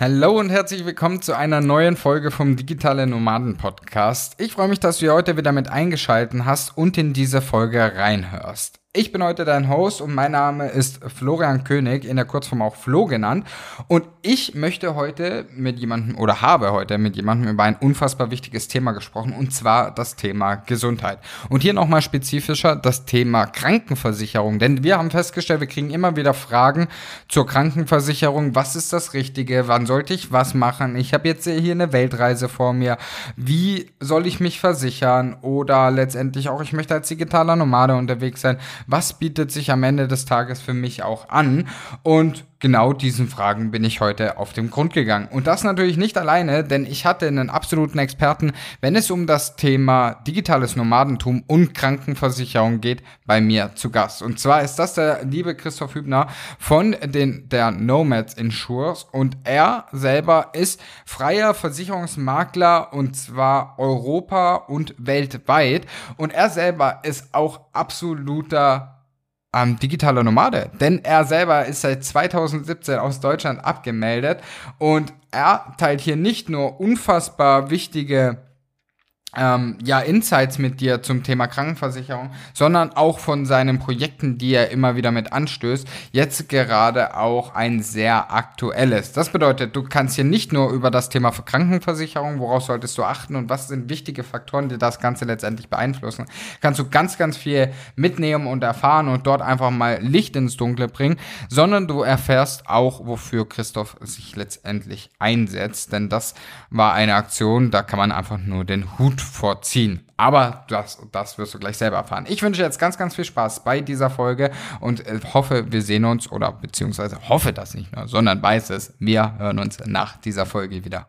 Hallo und herzlich willkommen zu einer neuen Folge vom Digitale Nomaden Podcast. Ich freue mich, dass du heute wieder mit eingeschalten hast und in diese Folge reinhörst. Ich bin heute dein Host und mein Name ist Florian König, in der Kurzform auch Flo genannt. Und ich möchte heute mit jemandem oder habe heute mit jemandem über ein unfassbar wichtiges Thema gesprochen und zwar das Thema Gesundheit. Und hier nochmal spezifischer das Thema Krankenversicherung. Denn wir haben festgestellt, wir kriegen immer wieder Fragen zur Krankenversicherung. Was ist das Richtige? Wann sollte ich was machen? Ich habe jetzt hier eine Weltreise vor mir. Wie soll ich mich versichern? Oder letztendlich auch, ich möchte als digitaler Nomade unterwegs sein was bietet sich am Ende des Tages für mich auch an? Und genau diesen Fragen bin ich heute auf den Grund gegangen. Und das natürlich nicht alleine, denn ich hatte einen absoluten Experten, wenn es um das Thema digitales Nomadentum und Krankenversicherung geht, bei mir zu Gast. Und zwar ist das der liebe Christoph Hübner von den, der Nomads Insures und er selber ist freier Versicherungsmakler und zwar Europa und weltweit. Und er selber ist auch absoluter ähm, digitaler Nomade. Denn er selber ist seit 2017 aus Deutschland abgemeldet und er teilt hier nicht nur unfassbar wichtige ähm, ja, Insights mit dir zum Thema Krankenversicherung, sondern auch von seinen Projekten, die er immer wieder mit anstößt, jetzt gerade auch ein sehr aktuelles. Das bedeutet, du kannst hier nicht nur über das Thema Krankenversicherung, worauf solltest du achten und was sind wichtige Faktoren, die das Ganze letztendlich beeinflussen, kannst du ganz, ganz viel mitnehmen und erfahren und dort einfach mal Licht ins Dunkle bringen, sondern du erfährst auch, wofür Christoph sich letztendlich einsetzt, denn das war eine Aktion, da kann man einfach nur den Hut vorziehen. Aber das, das wirst du gleich selber erfahren. Ich wünsche jetzt ganz, ganz viel Spaß bei dieser Folge und äh, hoffe, wir sehen uns oder beziehungsweise hoffe das nicht nur, sondern weiß es, wir hören uns nach dieser Folge wieder.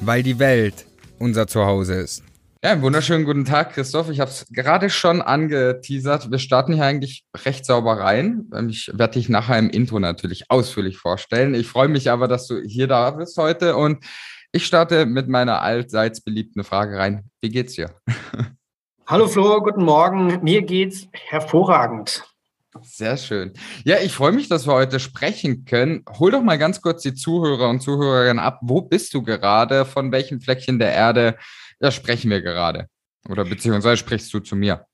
weil die Welt unser Zuhause ist. Ja, einen wunderschönen guten Tag, Christoph. Ich habe es gerade schon angeteasert. Wir starten hier eigentlich recht sauber rein. Ich werde dich nachher im Intro natürlich ausführlich vorstellen. Ich freue mich aber, dass du hier da bist heute und ich starte mit meiner allseits beliebten Frage rein. Wie geht's dir? Hallo Flo, guten Morgen. Mir geht's hervorragend. Sehr schön. Ja, ich freue mich, dass wir heute sprechen können. Hol doch mal ganz kurz die Zuhörer und Zuhörerinnen ab. Wo bist du gerade? Von welchem Fleckchen der Erde ja, sprechen wir gerade? Oder beziehungsweise sprichst du zu mir?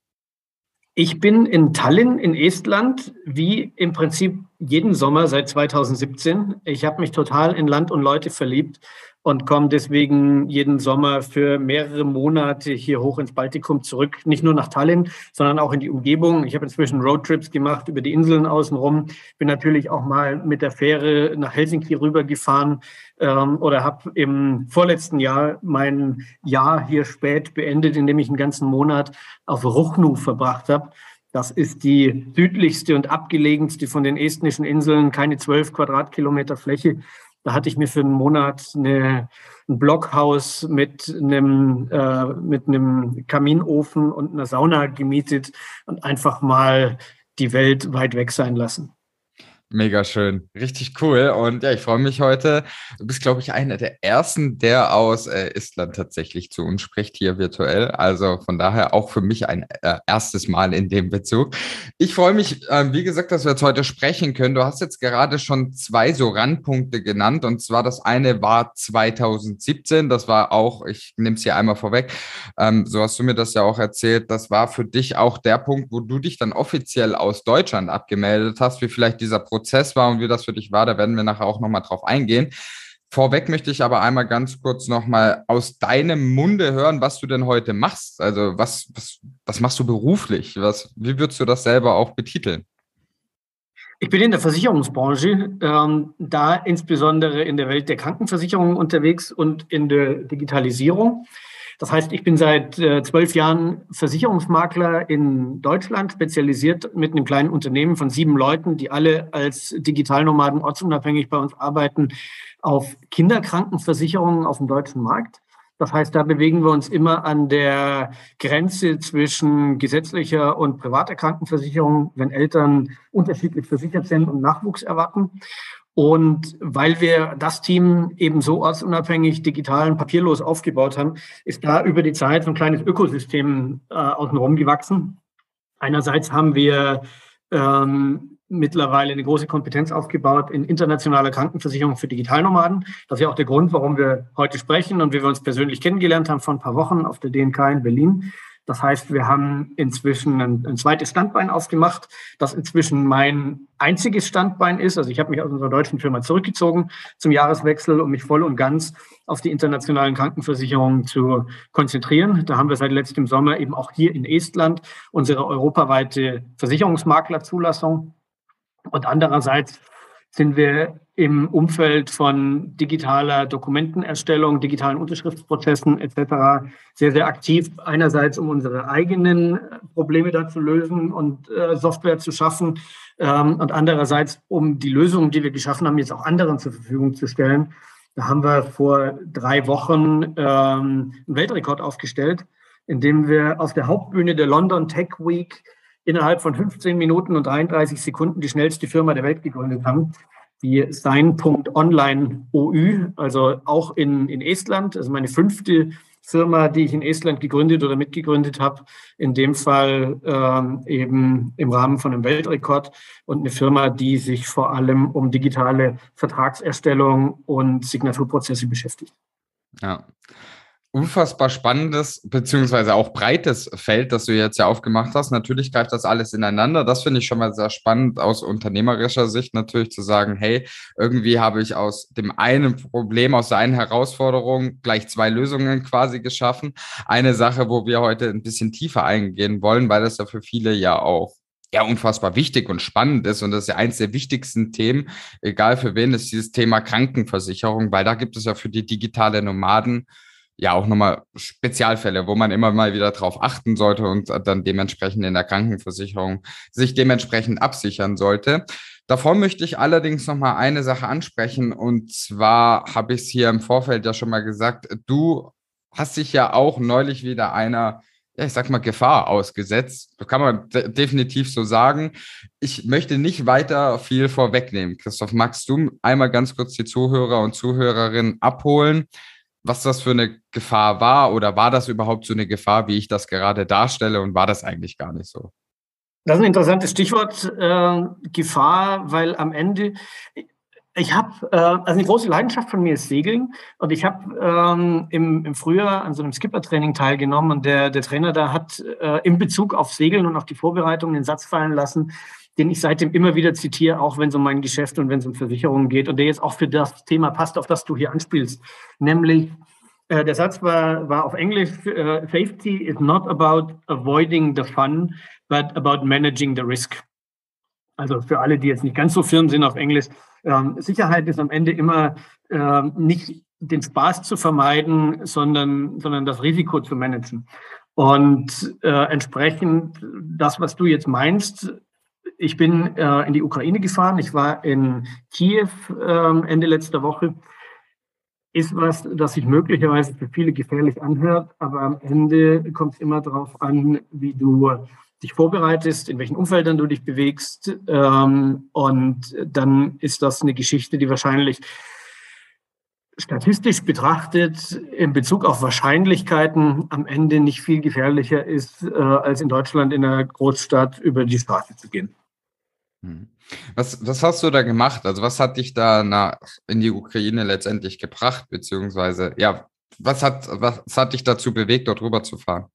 Ich bin in Tallinn in Estland, wie im Prinzip jeden Sommer seit 2017. Ich habe mich total in Land und Leute verliebt und komme deswegen jeden Sommer für mehrere Monate hier hoch ins Baltikum zurück. Nicht nur nach Tallinn, sondern auch in die Umgebung. Ich habe inzwischen Roadtrips gemacht über die Inseln außenrum. Bin natürlich auch mal mit der Fähre nach Helsinki rübergefahren ähm, oder habe im vorletzten Jahr mein Jahr hier spät beendet, indem ich einen ganzen Monat auf Ruchnu verbracht habe. Das ist die südlichste und abgelegenste von den estnischen Inseln, keine zwölf Quadratkilometer Fläche. Da hatte ich mir für einen Monat eine, ein Blockhaus mit einem, äh, mit einem Kaminofen und einer Sauna gemietet und einfach mal die Welt weit weg sein lassen. Mega schön, richtig cool. Und ja, ich freue mich heute. Du bist, glaube ich, einer der ersten, der aus äh, Estland tatsächlich zu uns spricht, hier virtuell. Also von daher auch für mich ein äh, erstes Mal in dem Bezug. Ich freue mich, äh, wie gesagt, dass wir jetzt heute sprechen können. Du hast jetzt gerade schon zwei so Randpunkte genannt. Und zwar das eine war 2017. Das war auch, ich nehme es hier einmal vorweg, ähm, so hast du mir das ja auch erzählt. Das war für dich auch der Punkt, wo du dich dann offiziell aus Deutschland abgemeldet hast, wie vielleicht dieser Prozess Prozess war und wie das für dich war. Da werden wir nachher auch nochmal drauf eingehen. Vorweg möchte ich aber einmal ganz kurz nochmal aus deinem Munde hören, was du denn heute machst. Also was, was, was machst du beruflich? Was, wie würdest du das selber auch betiteln? Ich bin in der Versicherungsbranche, ähm, da insbesondere in der Welt der Krankenversicherung unterwegs und in der Digitalisierung. Das heißt, ich bin seit äh, zwölf Jahren Versicherungsmakler in Deutschland, spezialisiert mit einem kleinen Unternehmen von sieben Leuten, die alle als Digitalnomaden ortsunabhängig bei uns arbeiten, auf Kinderkrankenversicherungen auf dem deutschen Markt. Das heißt, da bewegen wir uns immer an der Grenze zwischen gesetzlicher und privater Krankenversicherung, wenn Eltern unterschiedlich versichert sind und Nachwuchs erwarten. Und weil wir das Team eben so ortsunabhängig, digital und papierlos aufgebaut haben, ist da über die Zeit so ein kleines Ökosystem äh, außenrum gewachsen. Einerseits haben wir ähm, mittlerweile eine große Kompetenz aufgebaut in internationaler Krankenversicherung für Digitalnomaden. Das ist ja auch der Grund, warum wir heute sprechen und wie wir uns persönlich kennengelernt haben vor ein paar Wochen auf der DNK in Berlin. Das heißt, wir haben inzwischen ein, ein, zweites Standbein aufgemacht, das inzwischen mein einziges Standbein ist. Also ich habe mich aus unserer deutschen Firma zurückgezogen zum Jahreswechsel, um mich voll und ganz auf die internationalen Krankenversicherungen zu konzentrieren. Da haben wir seit letztem Sommer eben auch hier in Estland unsere europaweite Versicherungsmaklerzulassung und andererseits sind wir im Umfeld von digitaler Dokumentenerstellung, digitalen Unterschriftsprozessen etc. sehr, sehr aktiv. Einerseits, um unsere eigenen Probleme da zu lösen und äh, Software zu schaffen ähm, und andererseits, um die Lösungen, die wir geschaffen haben, jetzt auch anderen zur Verfügung zu stellen. Da haben wir vor drei Wochen ähm, einen Weltrekord aufgestellt, indem wir auf der Hauptbühne der London Tech Week innerhalb von 15 Minuten und 33 Sekunden die schnellste Firma der Welt gegründet haben, die Sein.online OÜ, also auch in, in Estland, also meine fünfte Firma, die ich in Estland gegründet oder mitgegründet habe, in dem Fall ähm, eben im Rahmen von einem Weltrekord und eine Firma, die sich vor allem um digitale Vertragserstellung und Signaturprozesse beschäftigt. Ja unfassbar spannendes beziehungsweise auch breites Feld, das du jetzt ja aufgemacht hast. Natürlich greift das alles ineinander. Das finde ich schon mal sehr spannend aus unternehmerischer Sicht natürlich zu sagen, hey, irgendwie habe ich aus dem einen Problem, aus der einen Herausforderung gleich zwei Lösungen quasi geschaffen. Eine Sache, wo wir heute ein bisschen tiefer eingehen wollen, weil das ja für viele ja auch ja unfassbar wichtig und spannend ist. Und das ist ja eins der wichtigsten Themen, egal für wen, ist dieses Thema Krankenversicherung, weil da gibt es ja für die digitale Nomaden ja auch nochmal Spezialfälle, wo man immer mal wieder drauf achten sollte und dann dementsprechend in der Krankenversicherung sich dementsprechend absichern sollte. Davor möchte ich allerdings nochmal eine Sache ansprechen und zwar habe ich es hier im Vorfeld ja schon mal gesagt, du hast dich ja auch neulich wieder einer ja, ich sag mal, Gefahr ausgesetzt. Das kann man de definitiv so sagen. Ich möchte nicht weiter viel vorwegnehmen. Christoph, magst du einmal ganz kurz die Zuhörer und Zuhörerinnen abholen, was das für eine Gefahr war oder war das überhaupt so eine Gefahr, wie ich das gerade darstelle und war das eigentlich gar nicht so? Das ist ein interessantes Stichwort, äh, Gefahr, weil am Ende, ich habe, äh, also eine große Leidenschaft von mir ist Segeln und ich habe ähm, im, im Frühjahr an so einem Skipper-Training teilgenommen und der, der Trainer da hat äh, in Bezug auf Segeln und auf die Vorbereitung den Satz fallen lassen, den ich seitdem immer wieder zitiere, auch wenn es um mein Geschäft und wenn es um Versicherungen geht und der jetzt auch für das Thema passt, auf das du hier anspielst. Nämlich, äh, der Satz war, war auf Englisch, uh, Safety is not about avoiding the fun, but about managing the risk. Also für alle, die jetzt nicht ganz so firm sind auf Englisch, ähm, Sicherheit ist am Ende immer ähm, nicht den Spaß zu vermeiden, sondern, sondern das Risiko zu managen. Und äh, entsprechend das, was du jetzt meinst, ich bin äh, in die Ukraine gefahren. Ich war in Kiew äh, Ende letzter Woche. Ist was, das sich möglicherweise für viele gefährlich anhört, aber am Ende kommt es immer darauf an, wie du dich vorbereitest, in welchen Umfeldern du dich bewegst. Ähm, und dann ist das eine Geschichte, die wahrscheinlich statistisch betrachtet in Bezug auf Wahrscheinlichkeiten am Ende nicht viel gefährlicher ist, äh, als in Deutschland in einer Großstadt über die Straße zu gehen. Hm. Was, was hast du da gemacht? Also was hat dich da nach, in die Ukraine letztendlich gebracht? Beziehungsweise, ja, was hat, was hat dich dazu bewegt, dort rüber zu fahren?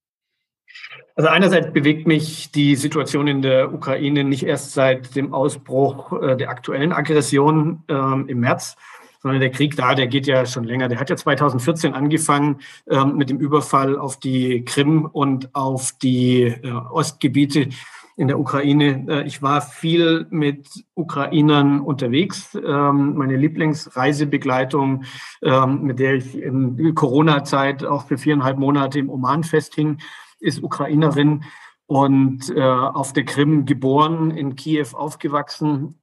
Also einerseits bewegt mich die Situation in der Ukraine nicht erst seit dem Ausbruch äh, der aktuellen Aggression ähm, im März, sondern der Krieg da, der geht ja schon länger. Der hat ja 2014 angefangen ähm, mit dem Überfall auf die Krim und auf die äh, Ostgebiete in der Ukraine. Äh, ich war viel mit Ukrainern unterwegs. Ähm, meine Lieblingsreisebegleitung, ähm, mit der ich in Corona-Zeit auch für viereinhalb Monate im Oman festhing, ist Ukrainerin und äh, auf der Krim geboren, in Kiew aufgewachsen.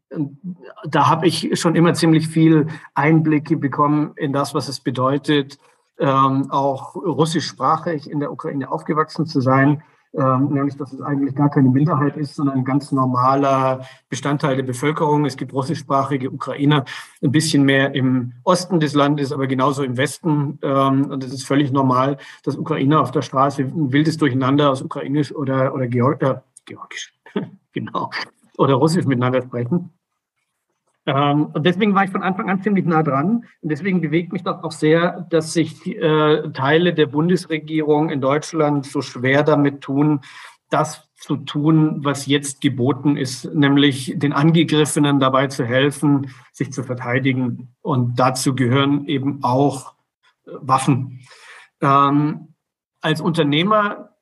Da habe ich schon immer ziemlich viel Einblicke bekommen in das, was es bedeutet, ähm, auch russischsprachig in der Ukraine aufgewachsen zu sein ähm, nämlich dass es eigentlich gar keine Minderheit ist, sondern ein ganz normaler Bestandteil der Bevölkerung. Es gibt russischsprachige Ukrainer, ein bisschen mehr im Osten des Landes, aber genauso im Westen. Ähm, und es ist völlig normal, dass Ukrainer auf der Straße ein wildes Durcheinander aus Ukrainisch oder, oder Georg, äh, Georgisch, genau, oder Russisch miteinander sprechen. Ähm, und deswegen war ich von Anfang an ziemlich nah dran. Und deswegen bewegt mich das auch sehr, dass sich äh, Teile der Bundesregierung in Deutschland so schwer damit tun, das zu tun, was jetzt geboten ist, nämlich den Angegriffenen dabei zu helfen, sich zu verteidigen. Und dazu gehören eben auch äh, Waffen. Ähm, als Unternehmer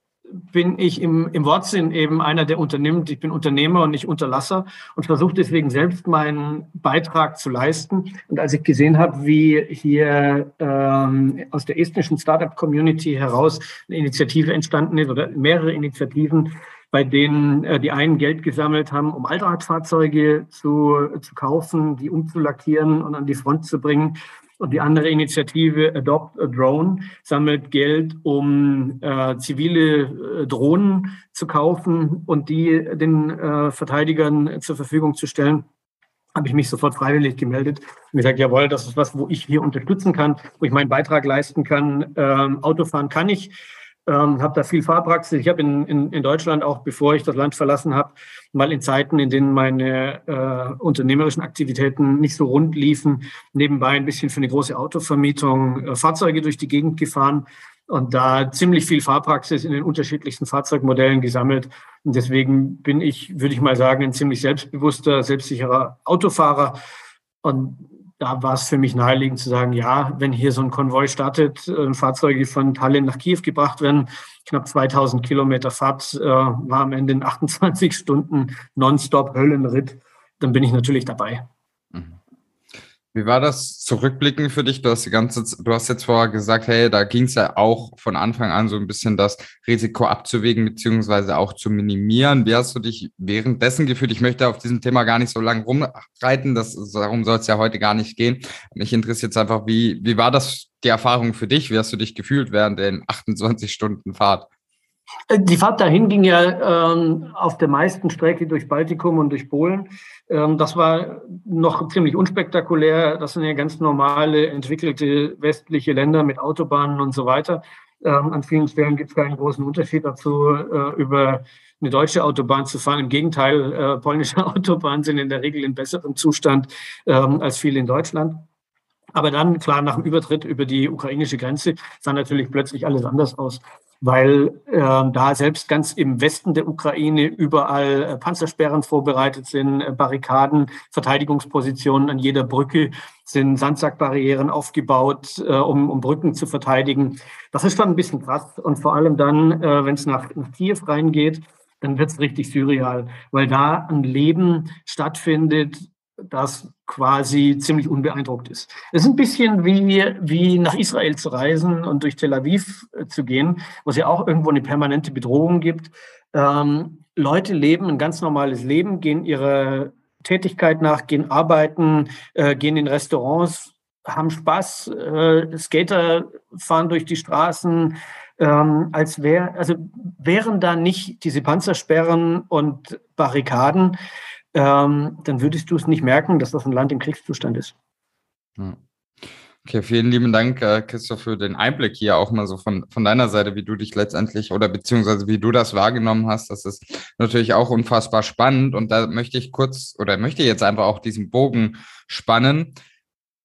bin ich im, im Wortsinn eben einer, der unternimmt. Ich bin Unternehmer und nicht Unterlasser und versuche deswegen selbst meinen Beitrag zu leisten. Und als ich gesehen habe, wie hier ähm, aus der estnischen Startup-Community heraus eine Initiative entstanden ist oder mehrere Initiativen, bei denen äh, die einen Geld gesammelt haben, um Allradfahrzeuge zu, zu kaufen, die umzulackieren und an die Front zu bringen. Und die andere Initiative Adopt a Drone sammelt Geld, um äh, zivile äh, Drohnen zu kaufen und die den äh, Verteidigern zur Verfügung zu stellen. Habe ich mich sofort freiwillig gemeldet und gesagt, jawohl, das ist was, wo ich hier unterstützen kann, wo ich meinen Beitrag leisten kann. Ähm, Autofahren kann ich ähm, habe da viel Fahrpraxis. Ich habe in, in, in Deutschland auch, bevor ich das Land verlassen habe, mal in Zeiten, in denen meine äh, unternehmerischen Aktivitäten nicht so rund liefen, nebenbei ein bisschen für eine große Autovermietung äh, Fahrzeuge durch die Gegend gefahren und da ziemlich viel Fahrpraxis in den unterschiedlichsten Fahrzeugmodellen gesammelt. Und deswegen bin ich, würde ich mal sagen, ein ziemlich selbstbewusster, selbstsicherer Autofahrer. Und da war es für mich naheliegend zu sagen, ja, wenn hier so ein Konvoi startet, äh, Fahrzeuge von Tallinn nach Kiew gebracht werden, knapp 2000 Kilometer Fahrt, äh, war am Ende in 28 Stunden nonstop Höllenritt, dann bin ich natürlich dabei. Wie war das zurückblicken für dich? Du hast die ganze, du hast jetzt vorher gesagt, hey, da ging es ja auch von Anfang an so ein bisschen das Risiko abzuwägen beziehungsweise auch zu minimieren. Wie hast du dich währenddessen gefühlt? Ich möchte auf diesem Thema gar nicht so lange rumreiten. Das, darum soll es ja heute gar nicht gehen. Mich interessiert jetzt einfach, wie, wie war das die Erfahrung für dich? Wie hast du dich gefühlt während den 28 Stunden Fahrt? Die Fahrt dahin ging ja ähm, auf der meisten Strecke durch Baltikum und durch Polen. Ähm, das war noch ziemlich unspektakulär. Das sind ja ganz normale, entwickelte westliche Länder mit Autobahnen und so weiter. Ähm, an vielen Stellen gibt es keinen großen Unterschied dazu, äh, über eine deutsche Autobahn zu fahren. Im Gegenteil, äh, polnische Autobahnen sind in der Regel in besserem Zustand ähm, als viele in Deutschland. Aber dann, klar, nach dem Übertritt über die ukrainische Grenze sah natürlich plötzlich alles anders aus weil äh, da selbst ganz im Westen der Ukraine überall äh, Panzersperren vorbereitet sind, äh, Barrikaden, Verteidigungspositionen an jeder Brücke sind Sandsackbarrieren aufgebaut, äh, um, um Brücken zu verteidigen. Das ist schon ein bisschen krass und vor allem dann, äh, wenn es nach, nach Kiew reingeht, dann wird es richtig surreal, weil da ein Leben stattfindet, das quasi ziemlich unbeeindruckt ist. Es ist ein bisschen wie, wie nach Israel zu reisen und durch Tel Aviv äh, zu gehen, wo es ja auch irgendwo eine permanente Bedrohung gibt. Ähm, Leute leben ein ganz normales Leben, gehen ihrer Tätigkeit nach, gehen arbeiten, äh, gehen in Restaurants, haben Spaß, äh, Skater fahren durch die Straßen, ähm, als wäre, also wären da nicht diese Panzersperren und Barrikaden, ähm, dann würdest du es nicht merken, dass das ein Land im Kriegszustand ist. Okay, vielen lieben Dank, äh, Christoph, für den Einblick hier auch mal so von, von deiner Seite, wie du dich letztendlich oder beziehungsweise wie du das wahrgenommen hast. Das ist natürlich auch unfassbar spannend und da möchte ich kurz oder möchte jetzt einfach auch diesen Bogen spannen.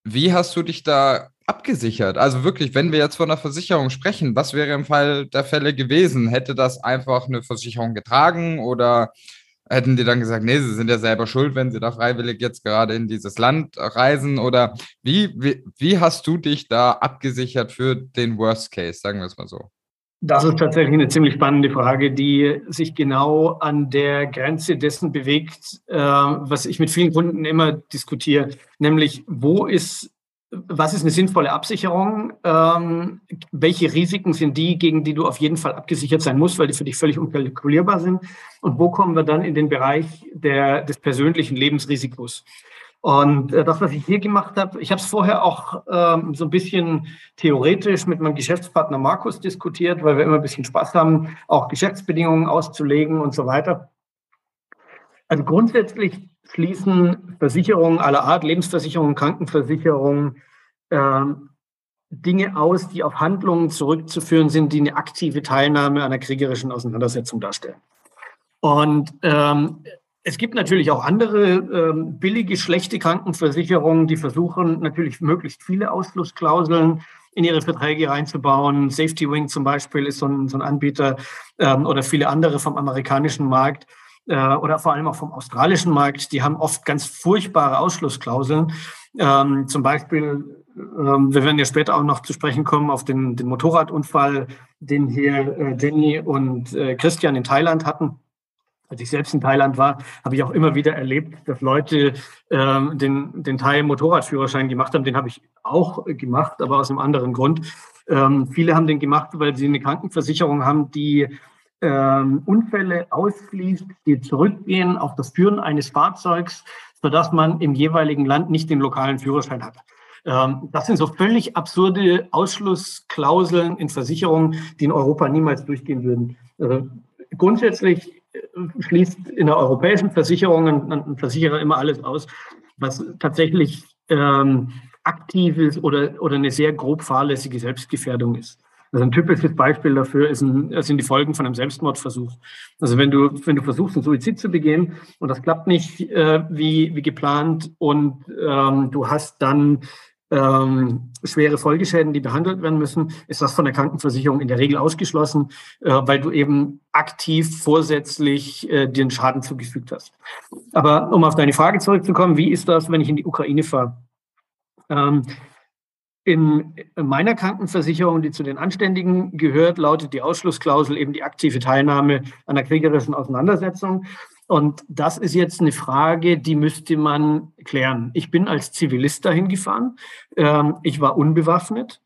Wie hast du dich da abgesichert? Also wirklich, wenn wir jetzt von einer Versicherung sprechen, was wäre im Fall der Fälle gewesen? Hätte das einfach eine Versicherung getragen oder hätten die dann gesagt, nee, sie sind ja selber schuld, wenn sie da freiwillig jetzt gerade in dieses Land reisen? Oder wie, wie, wie hast du dich da abgesichert für den Worst Case, sagen wir es mal so? Das ist tatsächlich eine ziemlich spannende Frage, die sich genau an der Grenze dessen bewegt, äh, was ich mit vielen Kunden immer diskutiere, nämlich wo ist, was ist eine sinnvolle Absicherung? Ähm, welche Risiken sind die, gegen die du auf jeden Fall abgesichert sein musst, weil die für dich völlig unkalkulierbar sind? Und wo kommen wir dann in den Bereich der, des persönlichen Lebensrisikos? Und äh, das, was ich hier gemacht habe, ich habe es vorher auch ähm, so ein bisschen theoretisch mit meinem Geschäftspartner Markus diskutiert, weil wir immer ein bisschen Spaß haben, auch Geschäftsbedingungen auszulegen und so weiter. Also grundsätzlich schließen Versicherungen aller Art, Lebensversicherungen, Krankenversicherungen, äh, Dinge aus, die auf Handlungen zurückzuführen sind, die eine aktive Teilnahme einer kriegerischen Auseinandersetzung darstellen. Und ähm, es gibt natürlich auch andere ähm, billige, schlechte Krankenversicherungen, die versuchen natürlich möglichst viele Ausschlussklauseln in ihre Verträge reinzubauen. Safety Wing zum Beispiel ist so ein, so ein Anbieter ähm, oder viele andere vom amerikanischen Markt äh, oder vor allem auch vom australischen Markt. Die haben oft ganz furchtbare Ausschlussklauseln. Ähm, zum Beispiel, ähm, wir werden ja später auch noch zu sprechen kommen auf den, den Motorradunfall, den hier äh, Jenny und äh, Christian in Thailand hatten als ich selbst in Thailand war, habe ich auch immer wieder erlebt, dass Leute ähm, den, den Teil Motorradführerschein gemacht haben. Den habe ich auch gemacht, aber aus einem anderen Grund. Ähm, viele haben den gemacht, weil sie eine Krankenversicherung haben, die ähm, Unfälle ausschließt, die zurückgehen auf das Führen eines Fahrzeugs, sodass man im jeweiligen Land nicht den lokalen Führerschein hat. Ähm, das sind so völlig absurde Ausschlussklauseln in Versicherungen, die in Europa niemals durchgehen würden. Also grundsätzlich schließt in der europäischen Versicherung ein, Versicherer immer alles aus, was tatsächlich ähm, aktives oder, oder eine sehr grob fahrlässige Selbstgefährdung ist. Also ein typisches Beispiel dafür ist ein, sind die Folgen von einem Selbstmordversuch. Also wenn du, wenn du versuchst, einen Suizid zu begehen und das klappt nicht äh, wie, wie geplant und ähm, du hast dann ähm, schwere Folgeschäden, die behandelt werden müssen, ist das von der Krankenversicherung in der Regel ausgeschlossen, äh, weil du eben aktiv vorsätzlich äh, den Schaden zugefügt hast. Aber um auf deine Frage zurückzukommen, wie ist das, wenn ich in die Ukraine fahre? Ähm, in meiner Krankenversicherung, die zu den Anständigen gehört, lautet die Ausschlussklausel eben die aktive Teilnahme an der kriegerischen Auseinandersetzung. Und das ist jetzt eine Frage, die müsste man klären. Ich bin als Zivilist dahin gefahren. Ähm, ich war unbewaffnet.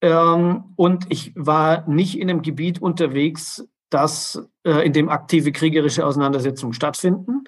Ähm, und ich war nicht in einem Gebiet unterwegs, das, äh, in dem aktive kriegerische Auseinandersetzungen stattfinden.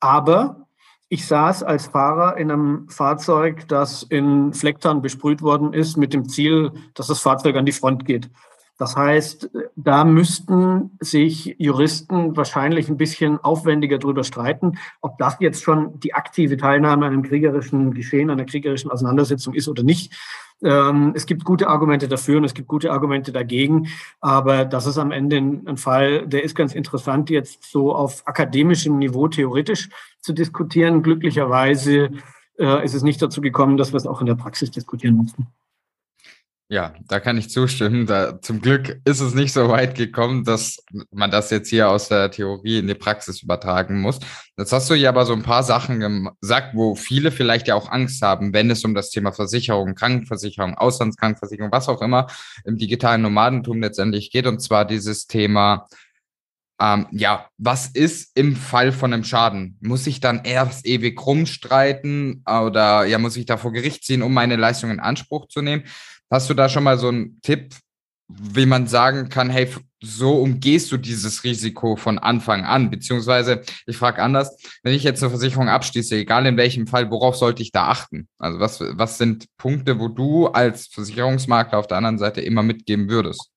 Aber ich saß als Fahrer in einem Fahrzeug, das in Flecktarn besprüht worden ist, mit dem Ziel, dass das Fahrzeug an die Front geht. Das heißt, da müssten sich Juristen wahrscheinlich ein bisschen aufwendiger darüber streiten, ob das jetzt schon die aktive Teilnahme an einem kriegerischen Geschehen, einer kriegerischen Auseinandersetzung ist oder nicht. Ähm, es gibt gute Argumente dafür und es gibt gute Argumente dagegen, aber das ist am Ende ein Fall, der ist ganz interessant, jetzt so auf akademischem Niveau theoretisch zu diskutieren. Glücklicherweise äh, ist es nicht dazu gekommen, dass wir es auch in der Praxis diskutieren mussten. Ja, da kann ich zustimmen. Da, zum Glück ist es nicht so weit gekommen, dass man das jetzt hier aus der Theorie in die Praxis übertragen muss. Jetzt hast du ja aber so ein paar Sachen gesagt, wo viele vielleicht ja auch Angst haben, wenn es um das Thema Versicherung, Krankenversicherung, Auslandskrankenversicherung, was auch immer im digitalen Nomadentum letztendlich geht. Und zwar dieses Thema, ähm, ja, was ist im Fall von einem Schaden? Muss ich dann erst ewig rumstreiten oder ja, muss ich da vor Gericht ziehen, um meine Leistung in Anspruch zu nehmen? Hast du da schon mal so einen Tipp, wie man sagen kann, hey, so umgehst du dieses Risiko von Anfang an? Beziehungsweise, ich frage anders, wenn ich jetzt eine Versicherung abschließe, egal in welchem Fall, worauf sollte ich da achten? Also was, was sind Punkte, wo du als Versicherungsmakler auf der anderen Seite immer mitgeben würdest?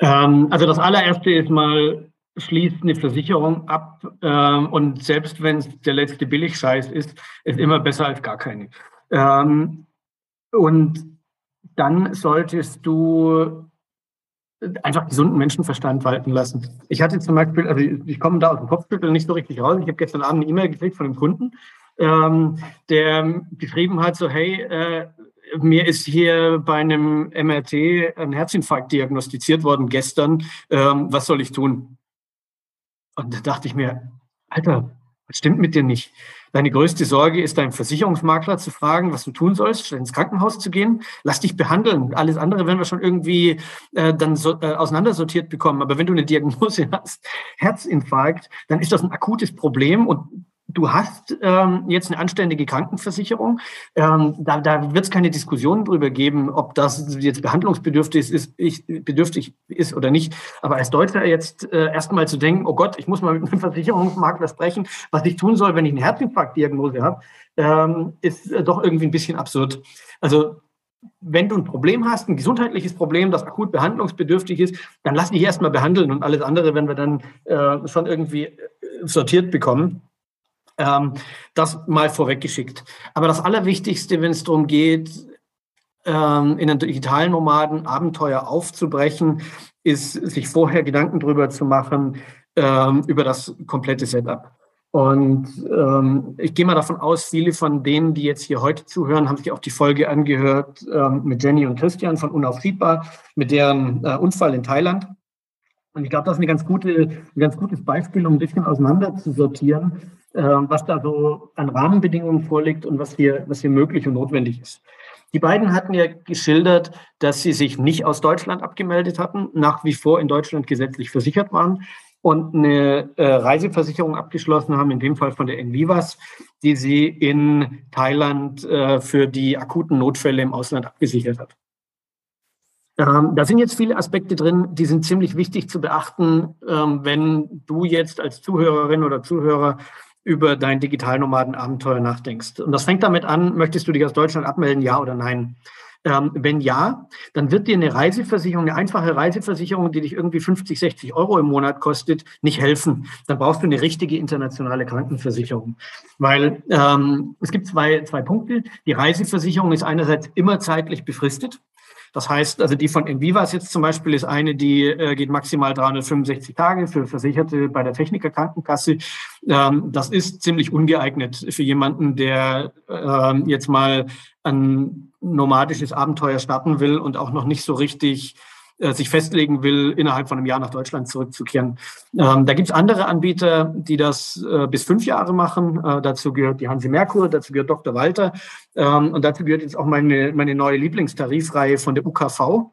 Ähm, also das allererste ist mal, schließt eine Versicherung ab ähm, und selbst wenn es der letzte Billigscheiß ist, ist immer besser als gar keine. Ähm, und dann solltest du einfach gesunden Menschenverstand walten lassen. Ich hatte zum Beispiel, also ich komme da aus dem Kopfschütteln nicht so richtig raus. Ich habe gestern Abend eine E-Mail gekriegt von einem Kunden, ähm, der geschrieben hat, so hey, äh, mir ist hier bei einem MRT ein Herzinfarkt diagnostiziert worden gestern. Ähm, was soll ich tun? Und da dachte ich mir, Alter, was stimmt mit dir nicht? Deine größte Sorge ist, deinen Versicherungsmakler zu fragen, was du tun sollst, ins Krankenhaus zu gehen. Lass dich behandeln. Alles andere werden wir schon irgendwie äh, dann so, äh, auseinandersortiert bekommen. Aber wenn du eine Diagnose hast, Herzinfarkt, dann ist das ein akutes Problem und du hast ähm, jetzt eine anständige Krankenversicherung. Ähm, da da wird es keine Diskussion darüber geben, ob das jetzt behandlungsbedürftig ist, ich, bedürftig ist oder nicht. Aber als Deutscher jetzt äh, erstmal zu denken, oh Gott, ich muss mal mit einem Versicherungsmakler sprechen, was ich tun soll, wenn ich eine Herzinfarktdiagnose habe, ähm, ist äh, doch irgendwie ein bisschen absurd. Also wenn du ein Problem hast, ein gesundheitliches Problem, das akut behandlungsbedürftig ist, dann lass dich erstmal behandeln und alles andere werden wir dann äh, schon irgendwie äh, sortiert bekommen. Ähm, das mal vorweggeschickt. Aber das Allerwichtigste, wenn es darum geht, ähm, in den digitalen Nomaden Abenteuer aufzubrechen, ist, sich vorher Gedanken darüber zu machen, ähm, über das komplette Setup. Und ähm, ich gehe mal davon aus, viele von denen, die jetzt hier heute zuhören, haben sich auch die Folge angehört ähm, mit Jenny und Christian von Unaufschiebbar, mit deren äh, Unfall in Thailand. Und ich glaube, das ist eine ganz gute, ein ganz gutes Beispiel, um ein bisschen auseinander zu sortieren, äh, was da so an Rahmenbedingungen vorliegt und was hier, was hier möglich und notwendig ist. Die beiden hatten ja geschildert, dass sie sich nicht aus Deutschland abgemeldet hatten, nach wie vor in Deutschland gesetzlich versichert waren und eine äh, Reiseversicherung abgeschlossen haben, in dem Fall von der Envivas, die sie in Thailand äh, für die akuten Notfälle im Ausland abgesichert hat. Ähm, da sind jetzt viele Aspekte drin, die sind ziemlich wichtig zu beachten, ähm, wenn du jetzt als Zuhörerin oder Zuhörer über dein Digitalnomaden-Abenteuer nachdenkst. Und das fängt damit an, möchtest du dich aus Deutschland abmelden, ja oder nein? Ähm, wenn ja, dann wird dir eine Reiseversicherung, eine einfache Reiseversicherung, die dich irgendwie 50, 60 Euro im Monat kostet, nicht helfen. Dann brauchst du eine richtige internationale Krankenversicherung. Weil ähm, es gibt zwei, zwei Punkte. Die Reiseversicherung ist einerseits immer zeitlich befristet. Das heißt, also die von Envivas jetzt zum Beispiel ist eine, die äh, geht maximal 365 Tage für Versicherte bei der Techniker Krankenkasse. Ähm, das ist ziemlich ungeeignet für jemanden, der äh, jetzt mal ein nomadisches Abenteuer starten will und auch noch nicht so richtig äh, sich festlegen will, innerhalb von einem Jahr nach Deutschland zurückzukehren. Ähm, da gibt es andere Anbieter, die das äh, bis fünf Jahre machen. Äh, dazu gehört die Hansi Merkur, dazu gehört Dr. Walter ähm, und dazu gehört jetzt auch meine, meine neue Lieblingstarifreihe von der UKV.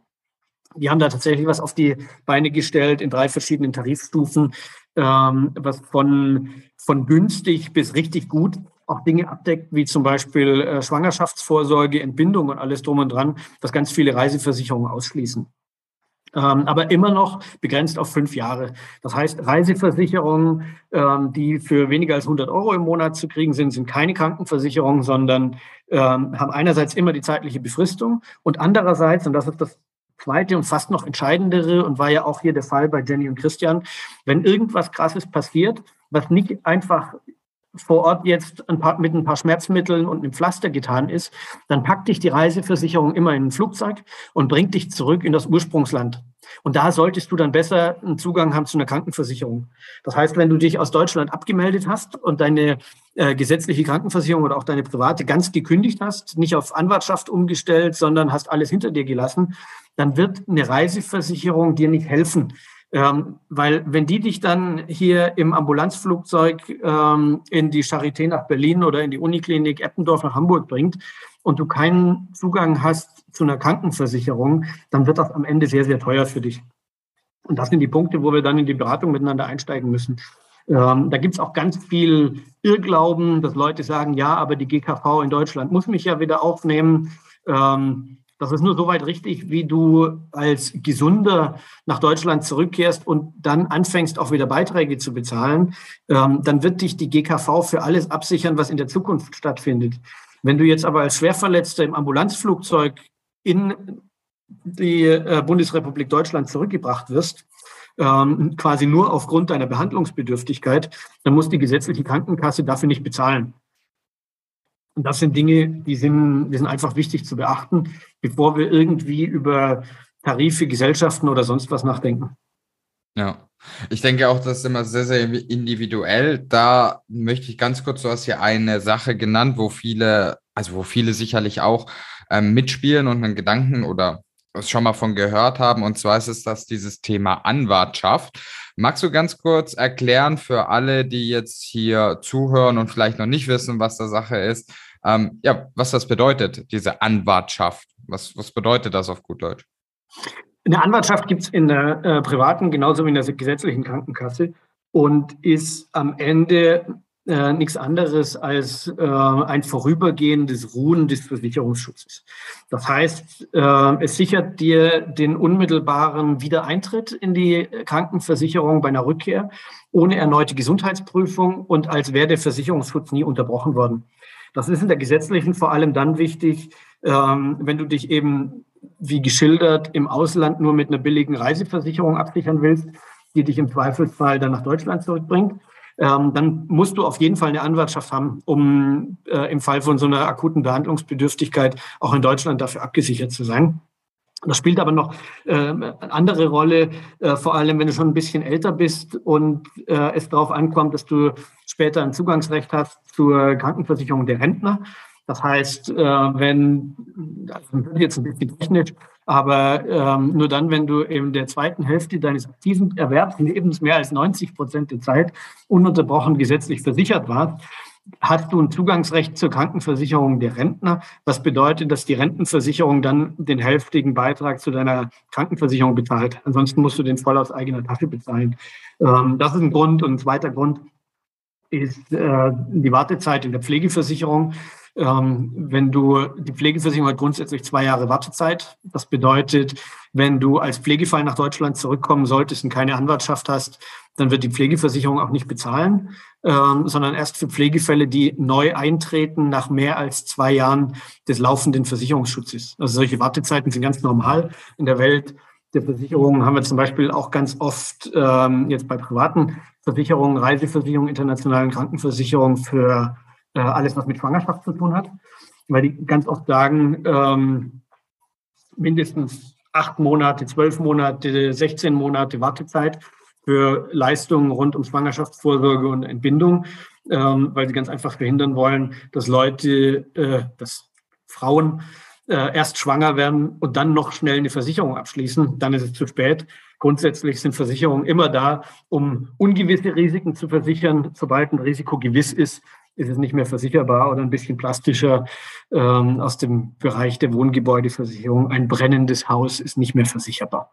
Die haben da tatsächlich was auf die Beine gestellt in drei verschiedenen Tarifstufen, ähm, was von, von günstig bis richtig gut auch Dinge abdeckt, wie zum Beispiel äh, Schwangerschaftsvorsorge, Entbindung und alles drum und dran, das ganz viele Reiseversicherungen ausschließen aber immer noch begrenzt auf fünf Jahre. Das heißt, Reiseversicherungen, ähm, die für weniger als 100 Euro im Monat zu kriegen sind, sind keine Krankenversicherungen, sondern ähm, haben einerseits immer die zeitliche Befristung und andererseits, und das ist das zweite und fast noch entscheidendere und war ja auch hier der Fall bei Jenny und Christian, wenn irgendwas Krasses passiert, was nicht einfach vor Ort jetzt ein paar, mit ein paar Schmerzmitteln und einem Pflaster getan ist, dann packt dich die Reiseversicherung immer in ein Flugzeug und bringt dich zurück in das Ursprungsland. Und da solltest du dann besser einen Zugang haben zu einer Krankenversicherung. Das heißt, wenn du dich aus Deutschland abgemeldet hast und deine äh, gesetzliche Krankenversicherung oder auch deine private ganz gekündigt hast, nicht auf Anwartschaft umgestellt, sondern hast alles hinter dir gelassen, dann wird eine Reiseversicherung dir nicht helfen ähm, weil wenn die dich dann hier im Ambulanzflugzeug ähm, in die Charité nach Berlin oder in die Uniklinik Eppendorf nach Hamburg bringt und du keinen Zugang hast zu einer Krankenversicherung, dann wird das am Ende sehr, sehr teuer für dich. Und das sind die Punkte, wo wir dann in die Beratung miteinander einsteigen müssen. Ähm, da gibt es auch ganz viel Irrglauben, dass Leute sagen, ja, aber die GKV in Deutschland muss mich ja wieder aufnehmen. Ähm, das ist nur so weit richtig, wie du als Gesunder nach Deutschland zurückkehrst und dann anfängst, auch wieder Beiträge zu bezahlen. Ähm, dann wird dich die GKV für alles absichern, was in der Zukunft stattfindet. Wenn du jetzt aber als Schwerverletzter im Ambulanzflugzeug in die äh, Bundesrepublik Deutschland zurückgebracht wirst, ähm, quasi nur aufgrund deiner Behandlungsbedürftigkeit, dann muss die gesetzliche Krankenkasse dafür nicht bezahlen. Und das sind Dinge, die sind, die sind einfach wichtig zu beachten, bevor wir irgendwie über Tarife, Gesellschaften oder sonst was nachdenken. Ja, ich denke auch, das ist immer sehr, sehr individuell. Da möchte ich ganz kurz, du hast hier eine Sache genannt, wo viele, also wo viele sicherlich auch ähm, mitspielen und einen Gedanken oder schon mal von gehört haben. Und zwar ist es das dieses Thema Anwartschaft. Magst du ganz kurz erklären für alle, die jetzt hier zuhören und vielleicht noch nicht wissen, was der Sache ist, ähm, ja, was das bedeutet, diese Anwartschaft? Was, was bedeutet das auf gut Deutsch? Eine Anwartschaft gibt es in der äh, privaten genauso wie in der gesetzlichen Krankenkasse und ist am Ende äh, nichts anderes als äh, ein vorübergehendes Ruhen des Versicherungsschutzes. Das heißt, äh, es sichert dir den unmittelbaren Wiedereintritt in die Krankenversicherung bei einer Rückkehr ohne erneute Gesundheitsprüfung und als wäre der Versicherungsschutz nie unterbrochen worden. Das ist in der gesetzlichen vor allem dann wichtig, ähm, wenn du dich eben, wie geschildert, im Ausland nur mit einer billigen Reiseversicherung absichern willst, die dich im Zweifelsfall dann nach Deutschland zurückbringt ähm, dann musst du auf jeden Fall eine Anwartschaft haben, um äh, im Fall von so einer akuten Behandlungsbedürftigkeit auch in Deutschland dafür abgesichert zu sein. Das spielt aber noch äh, eine andere Rolle, äh, vor allem wenn du schon ein bisschen älter bist und äh, es darauf ankommt, dass du später ein Zugangsrecht hast zur Krankenversicherung der Rentner. Das heißt, äh, wenn, das wird jetzt ein bisschen technisch, aber ähm, nur dann, wenn du in der zweiten Hälfte deines aktiven Erwerbslebens mehr als 90 Prozent der Zeit ununterbrochen gesetzlich versichert warst, hast du ein Zugangsrecht zur Krankenversicherung der Rentner, was bedeutet, dass die Rentenversicherung dann den hälftigen Beitrag zu deiner Krankenversicherung bezahlt. Ansonsten musst du den voll aus eigener Tasche bezahlen. Ähm, das ist ein Grund. Und ein zweiter Grund ist äh, die Wartezeit in der Pflegeversicherung. Ähm, wenn du, die Pflegeversicherung hat grundsätzlich zwei Jahre Wartezeit. Das bedeutet, wenn du als Pflegefall nach Deutschland zurückkommen solltest und keine Anwartschaft hast, dann wird die Pflegeversicherung auch nicht bezahlen, ähm, sondern erst für Pflegefälle, die neu eintreten nach mehr als zwei Jahren des laufenden Versicherungsschutzes. Also solche Wartezeiten sind ganz normal in der Welt der Versicherungen haben wir zum Beispiel auch ganz oft ähm, jetzt bei privaten Versicherungen, Reiseversicherungen, internationalen Krankenversicherungen für äh, alles, was mit Schwangerschaft zu tun hat, weil die ganz oft sagen, ähm, mindestens acht Monate, zwölf Monate, 16 Monate Wartezeit für Leistungen rund um Schwangerschaftsvorsorge und Entbindung, ähm, weil sie ganz einfach verhindern wollen, dass Leute, äh, dass Frauen äh, erst schwanger werden und dann noch schnell eine Versicherung abschließen. Dann ist es zu spät. Grundsätzlich sind Versicherungen immer da, um ungewisse Risiken zu versichern. Sobald ein Risiko gewiss ist, ist es nicht mehr versicherbar oder ein bisschen plastischer ähm, aus dem Bereich der Wohngebäudeversicherung. Ein brennendes Haus ist nicht mehr versicherbar.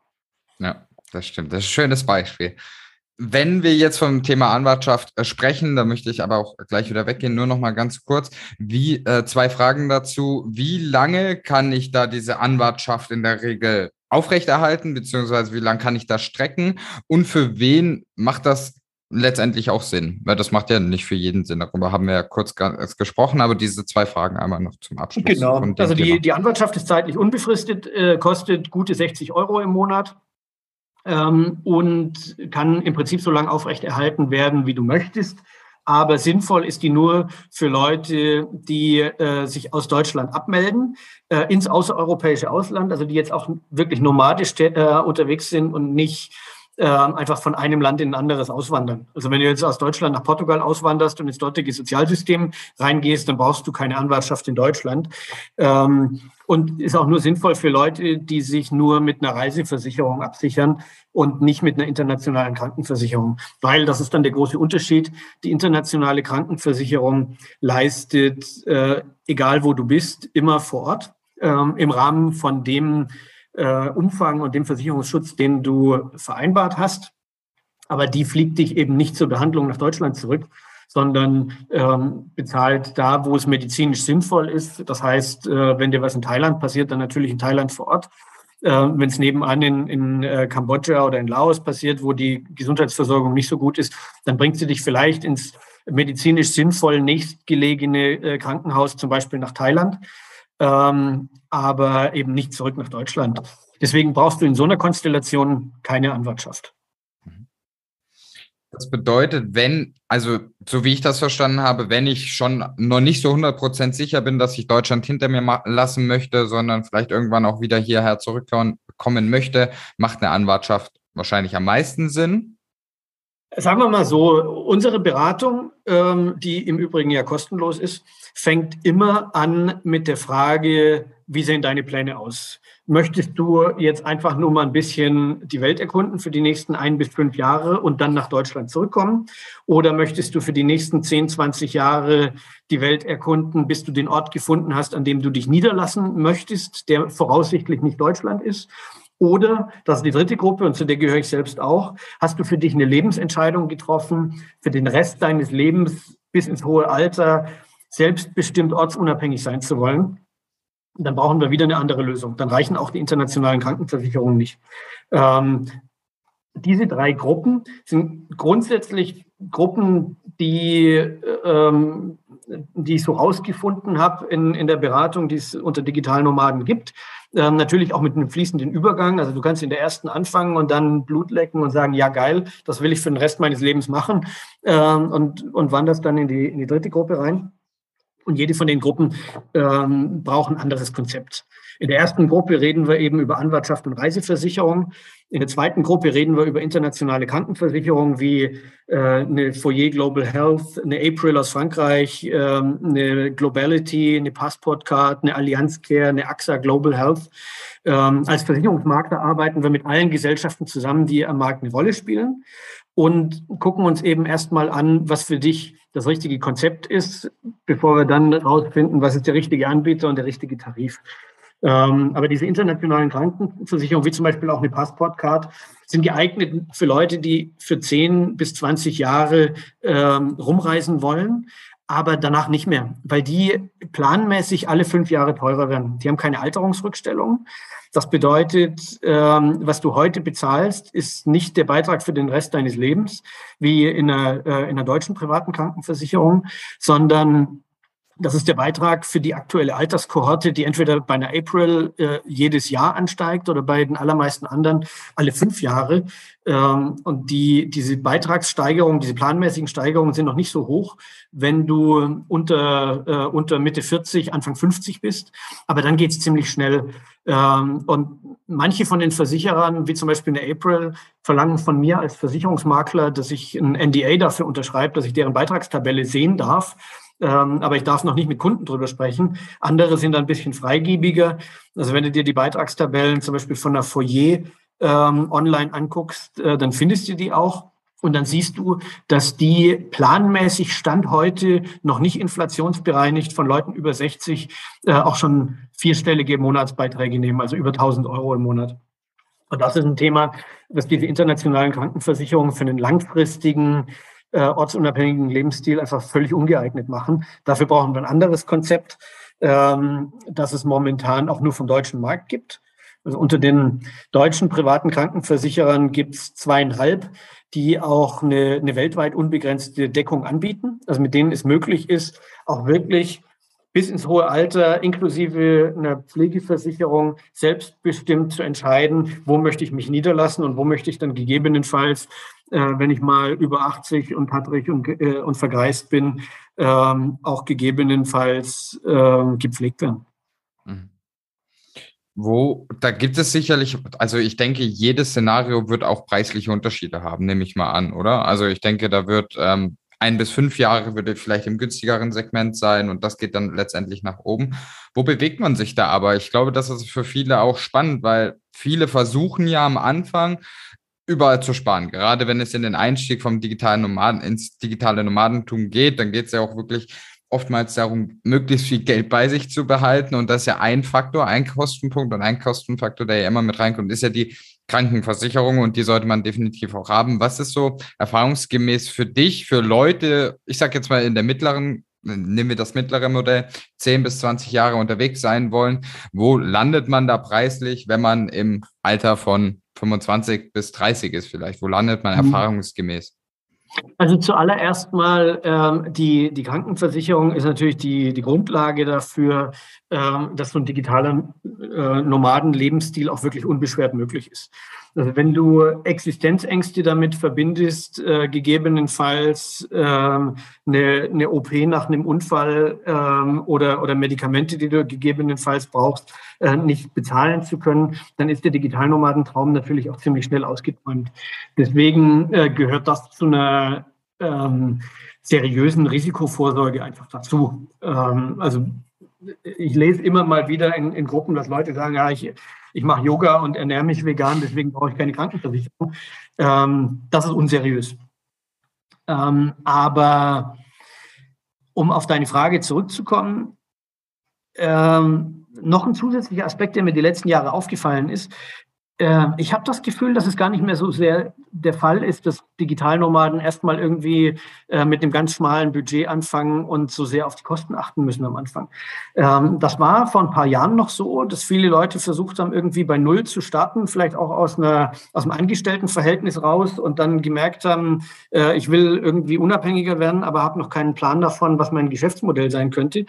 Ja, das stimmt. Das ist ein schönes Beispiel. Wenn wir jetzt vom Thema Anwartschaft äh, sprechen, da möchte ich aber auch gleich wieder weggehen, nur noch mal ganz kurz. Wie äh, zwei Fragen dazu. Wie lange kann ich da diese Anwartschaft in der Regel aufrechterhalten, beziehungsweise wie lange kann ich das strecken? Und für wen macht das letztendlich auch Sinn, weil das macht ja nicht für jeden Sinn. Darüber haben wir ja kurz gesprochen, aber diese zwei Fragen einmal noch zum Abschluss. Genau. Also die, die Anwartschaft ist zeitlich unbefristet, äh, kostet gute 60 Euro im Monat ähm, und kann im Prinzip so lange aufrechterhalten werden, wie du möchtest. Aber sinnvoll ist die nur für Leute, die äh, sich aus Deutschland abmelden, äh, ins außereuropäische Ausland, also die jetzt auch wirklich nomadisch äh, unterwegs sind und nicht äh, einfach von einem Land in ein anderes auswandern. Also wenn du jetzt aus Deutschland nach Portugal auswanderst und ins dortige Sozialsystem reingehst, dann brauchst du keine Anwartschaft in Deutschland. Ähm, und ist auch nur sinnvoll für Leute, die sich nur mit einer Reiseversicherung absichern und nicht mit einer internationalen Krankenversicherung. Weil, das ist dann der große Unterschied, die internationale Krankenversicherung leistet, äh, egal wo du bist, immer vor Ort ähm, im Rahmen von dem äh, Umfang und dem Versicherungsschutz, den du vereinbart hast. Aber die fliegt dich eben nicht zur Behandlung nach Deutschland zurück, sondern ähm, bezahlt da, wo es medizinisch sinnvoll ist. Das heißt, äh, wenn dir was in Thailand passiert, dann natürlich in Thailand vor Ort. Äh, wenn es nebenan in, in äh, Kambodscha oder in Laos passiert, wo die Gesundheitsversorgung nicht so gut ist, dann bringt sie dich vielleicht ins medizinisch sinnvoll nächstgelegene äh, Krankenhaus, zum Beispiel nach Thailand ähm, aber eben nicht zurück nach Deutschland. Deswegen brauchst du in so einer Konstellation keine Anwartschaft. Das bedeutet, wenn, also so wie ich das verstanden habe, wenn ich schon noch nicht so 100% sicher bin, dass ich Deutschland hinter mir lassen möchte, sondern vielleicht irgendwann auch wieder hierher zurückkommen möchte, macht eine Anwartschaft wahrscheinlich am meisten Sinn. Sagen wir mal so, unsere Beratung, ähm, die im Übrigen ja kostenlos ist, fängt immer an mit der Frage, wie sehen deine Pläne aus? Möchtest du jetzt einfach nur mal ein bisschen die Welt erkunden für die nächsten ein bis fünf Jahre und dann nach Deutschland zurückkommen? Oder möchtest du für die nächsten 10, 20 Jahre die Welt erkunden, bis du den Ort gefunden hast, an dem du dich niederlassen möchtest, der voraussichtlich nicht Deutschland ist? Oder, das ist die dritte Gruppe und zu der gehöre ich selbst auch, hast du für dich eine Lebensentscheidung getroffen, für den Rest deines Lebens bis ins hohe Alter selbstbestimmt ortsunabhängig sein zu wollen? dann brauchen wir wieder eine andere Lösung. Dann reichen auch die internationalen Krankenversicherungen nicht. Ähm, diese drei Gruppen sind grundsätzlich Gruppen, die, ähm, die ich so rausgefunden habe in, in der Beratung, die es unter digitalen Nomaden gibt. Ähm, natürlich auch mit einem fließenden Übergang. Also du kannst in der ersten anfangen und dann Blut lecken und sagen, ja geil, das will ich für den Rest meines Lebens machen ähm, und, und wanderst dann in die, in die dritte Gruppe rein. Und jede von den Gruppen ähm, braucht ein anderes Konzept. In der ersten Gruppe reden wir eben über Anwartschaft und Reiseversicherung. In der zweiten Gruppe reden wir über internationale Krankenversicherung wie äh, eine Foyer Global Health, eine April aus Frankreich, äh, eine Globality, eine Passport Card, eine Allianz Care, eine AXA Global Health. Ähm, als Versicherungsmakler arbeiten wir mit allen Gesellschaften zusammen, die am Markt eine Rolle spielen und gucken uns eben erstmal an, was für dich das richtige Konzept ist, bevor wir dann herausfinden, was ist der richtige Anbieter und der richtige Tarif. Ähm, aber diese internationalen Krankenversicherungen, wie zum Beispiel auch eine Passportcard, sind geeignet für Leute, die für 10 bis 20 Jahre ähm, rumreisen wollen, aber danach nicht mehr, weil die planmäßig alle fünf Jahre teurer werden. Die haben keine Alterungsrückstellung. Das bedeutet, ähm, was du heute bezahlst, ist nicht der Beitrag für den Rest deines Lebens, wie in einer, äh, in einer deutschen privaten Krankenversicherung, sondern das ist der Beitrag für die aktuelle Alterskohorte, die entweder bei einer April äh, jedes Jahr ansteigt oder bei den allermeisten anderen alle fünf Jahre. Ähm, und die, diese Beitragssteigerungen, diese planmäßigen Steigerungen sind noch nicht so hoch, wenn du unter, äh, unter Mitte 40, Anfang 50 bist. Aber dann geht es ziemlich schnell. Ähm, und manche von den Versicherern, wie zum Beispiel eine April, verlangen von mir als Versicherungsmakler, dass ich ein NDA dafür unterschreibe, dass ich deren Beitragstabelle sehen darf ähm, aber ich darf noch nicht mit Kunden drüber sprechen. Andere sind ein bisschen freigiebiger. Also wenn du dir die Beitragstabellen zum Beispiel von der Foyer ähm, online anguckst, äh, dann findest du die auch. Und dann siehst du, dass die planmäßig Stand heute noch nicht inflationsbereinigt von Leuten über 60 äh, auch schon vierstellige Monatsbeiträge nehmen, also über 1000 Euro im Monat. Und das ist ein Thema, was diese internationalen Krankenversicherungen für einen langfristigen äh, ortsunabhängigen Lebensstil einfach völlig ungeeignet machen. Dafür brauchen wir ein anderes Konzept, ähm, das es momentan auch nur vom deutschen Markt gibt. Also unter den deutschen privaten Krankenversicherern gibt es zweieinhalb, die auch eine, eine weltweit unbegrenzte Deckung anbieten, also mit denen es möglich ist, auch wirklich bis ins hohe Alter inklusive einer Pflegeversicherung selbstbestimmt zu entscheiden, wo möchte ich mich niederlassen und wo möchte ich dann gegebenenfalls, äh, wenn ich mal über 80 und patrig und, äh, und vergreist bin, ähm, auch gegebenenfalls äh, gepflegt werden. Mhm. Wo, da gibt es sicherlich, also ich denke, jedes Szenario wird auch preisliche Unterschiede haben, nehme ich mal an, oder? Also ich denke, da wird ähm, ein bis fünf Jahre würde vielleicht im günstigeren Segment sein und das geht dann letztendlich nach oben. Wo bewegt man sich da aber? Ich glaube, das ist für viele auch spannend, weil viele versuchen ja am Anfang überall zu sparen. Gerade wenn es in den Einstieg vom digitalen Nomaden ins digitale Nomadentum geht, dann geht es ja auch wirklich oftmals darum, möglichst viel Geld bei sich zu behalten. Und das ist ja ein Faktor, ein Kostenpunkt und ein Kostenfaktor, der ja immer mit reinkommt, ist ja die Krankenversicherung und die sollte man definitiv auch haben. Was ist so erfahrungsgemäß für dich, für Leute, ich sage jetzt mal in der mittleren, nehmen wir das mittlere Modell, 10 bis 20 Jahre unterwegs sein wollen, wo landet man da preislich, wenn man im Alter von 25 bis 30 ist vielleicht? Wo landet man mhm. erfahrungsgemäß? Also zuallererst mal, ähm, die, die Krankenversicherung ist natürlich die, die Grundlage dafür, ähm, dass so ein digitaler äh, Nomadenlebensstil auch wirklich unbeschwert möglich ist. Also wenn du Existenzängste damit verbindest, äh, gegebenenfalls ähm, eine, OP nach einem Unfall ähm, oder, oder Medikamente, die du gegebenenfalls brauchst, äh, nicht bezahlen zu können, dann ist der Digitalnomadentraum natürlich auch ziemlich schnell ausgeträumt. Deswegen äh, gehört das zu einer ähm, seriösen Risikovorsorge einfach dazu. Ähm, also ich lese immer mal wieder in, in Gruppen, dass Leute sagen, ja, ich, ich mache Yoga und ernähre mich vegan, deswegen brauche ich keine Krankenversicherung. Ähm, das ist unseriös. Ähm, aber um auf deine Frage zurückzukommen, ähm, noch ein zusätzlicher Aspekt, der mir die letzten Jahre aufgefallen ist, ich habe das Gefühl, dass es gar nicht mehr so sehr der Fall ist, dass Digitalnomaden erstmal irgendwie äh, mit einem ganz schmalen Budget anfangen und so sehr auf die Kosten achten müssen am Anfang. Ähm, das war vor ein paar Jahren noch so, dass viele Leute versucht haben, irgendwie bei Null zu starten, vielleicht auch aus, einer, aus einem Angestelltenverhältnis raus und dann gemerkt haben, äh, ich will irgendwie unabhängiger werden, aber habe noch keinen Plan davon, was mein Geschäftsmodell sein könnte.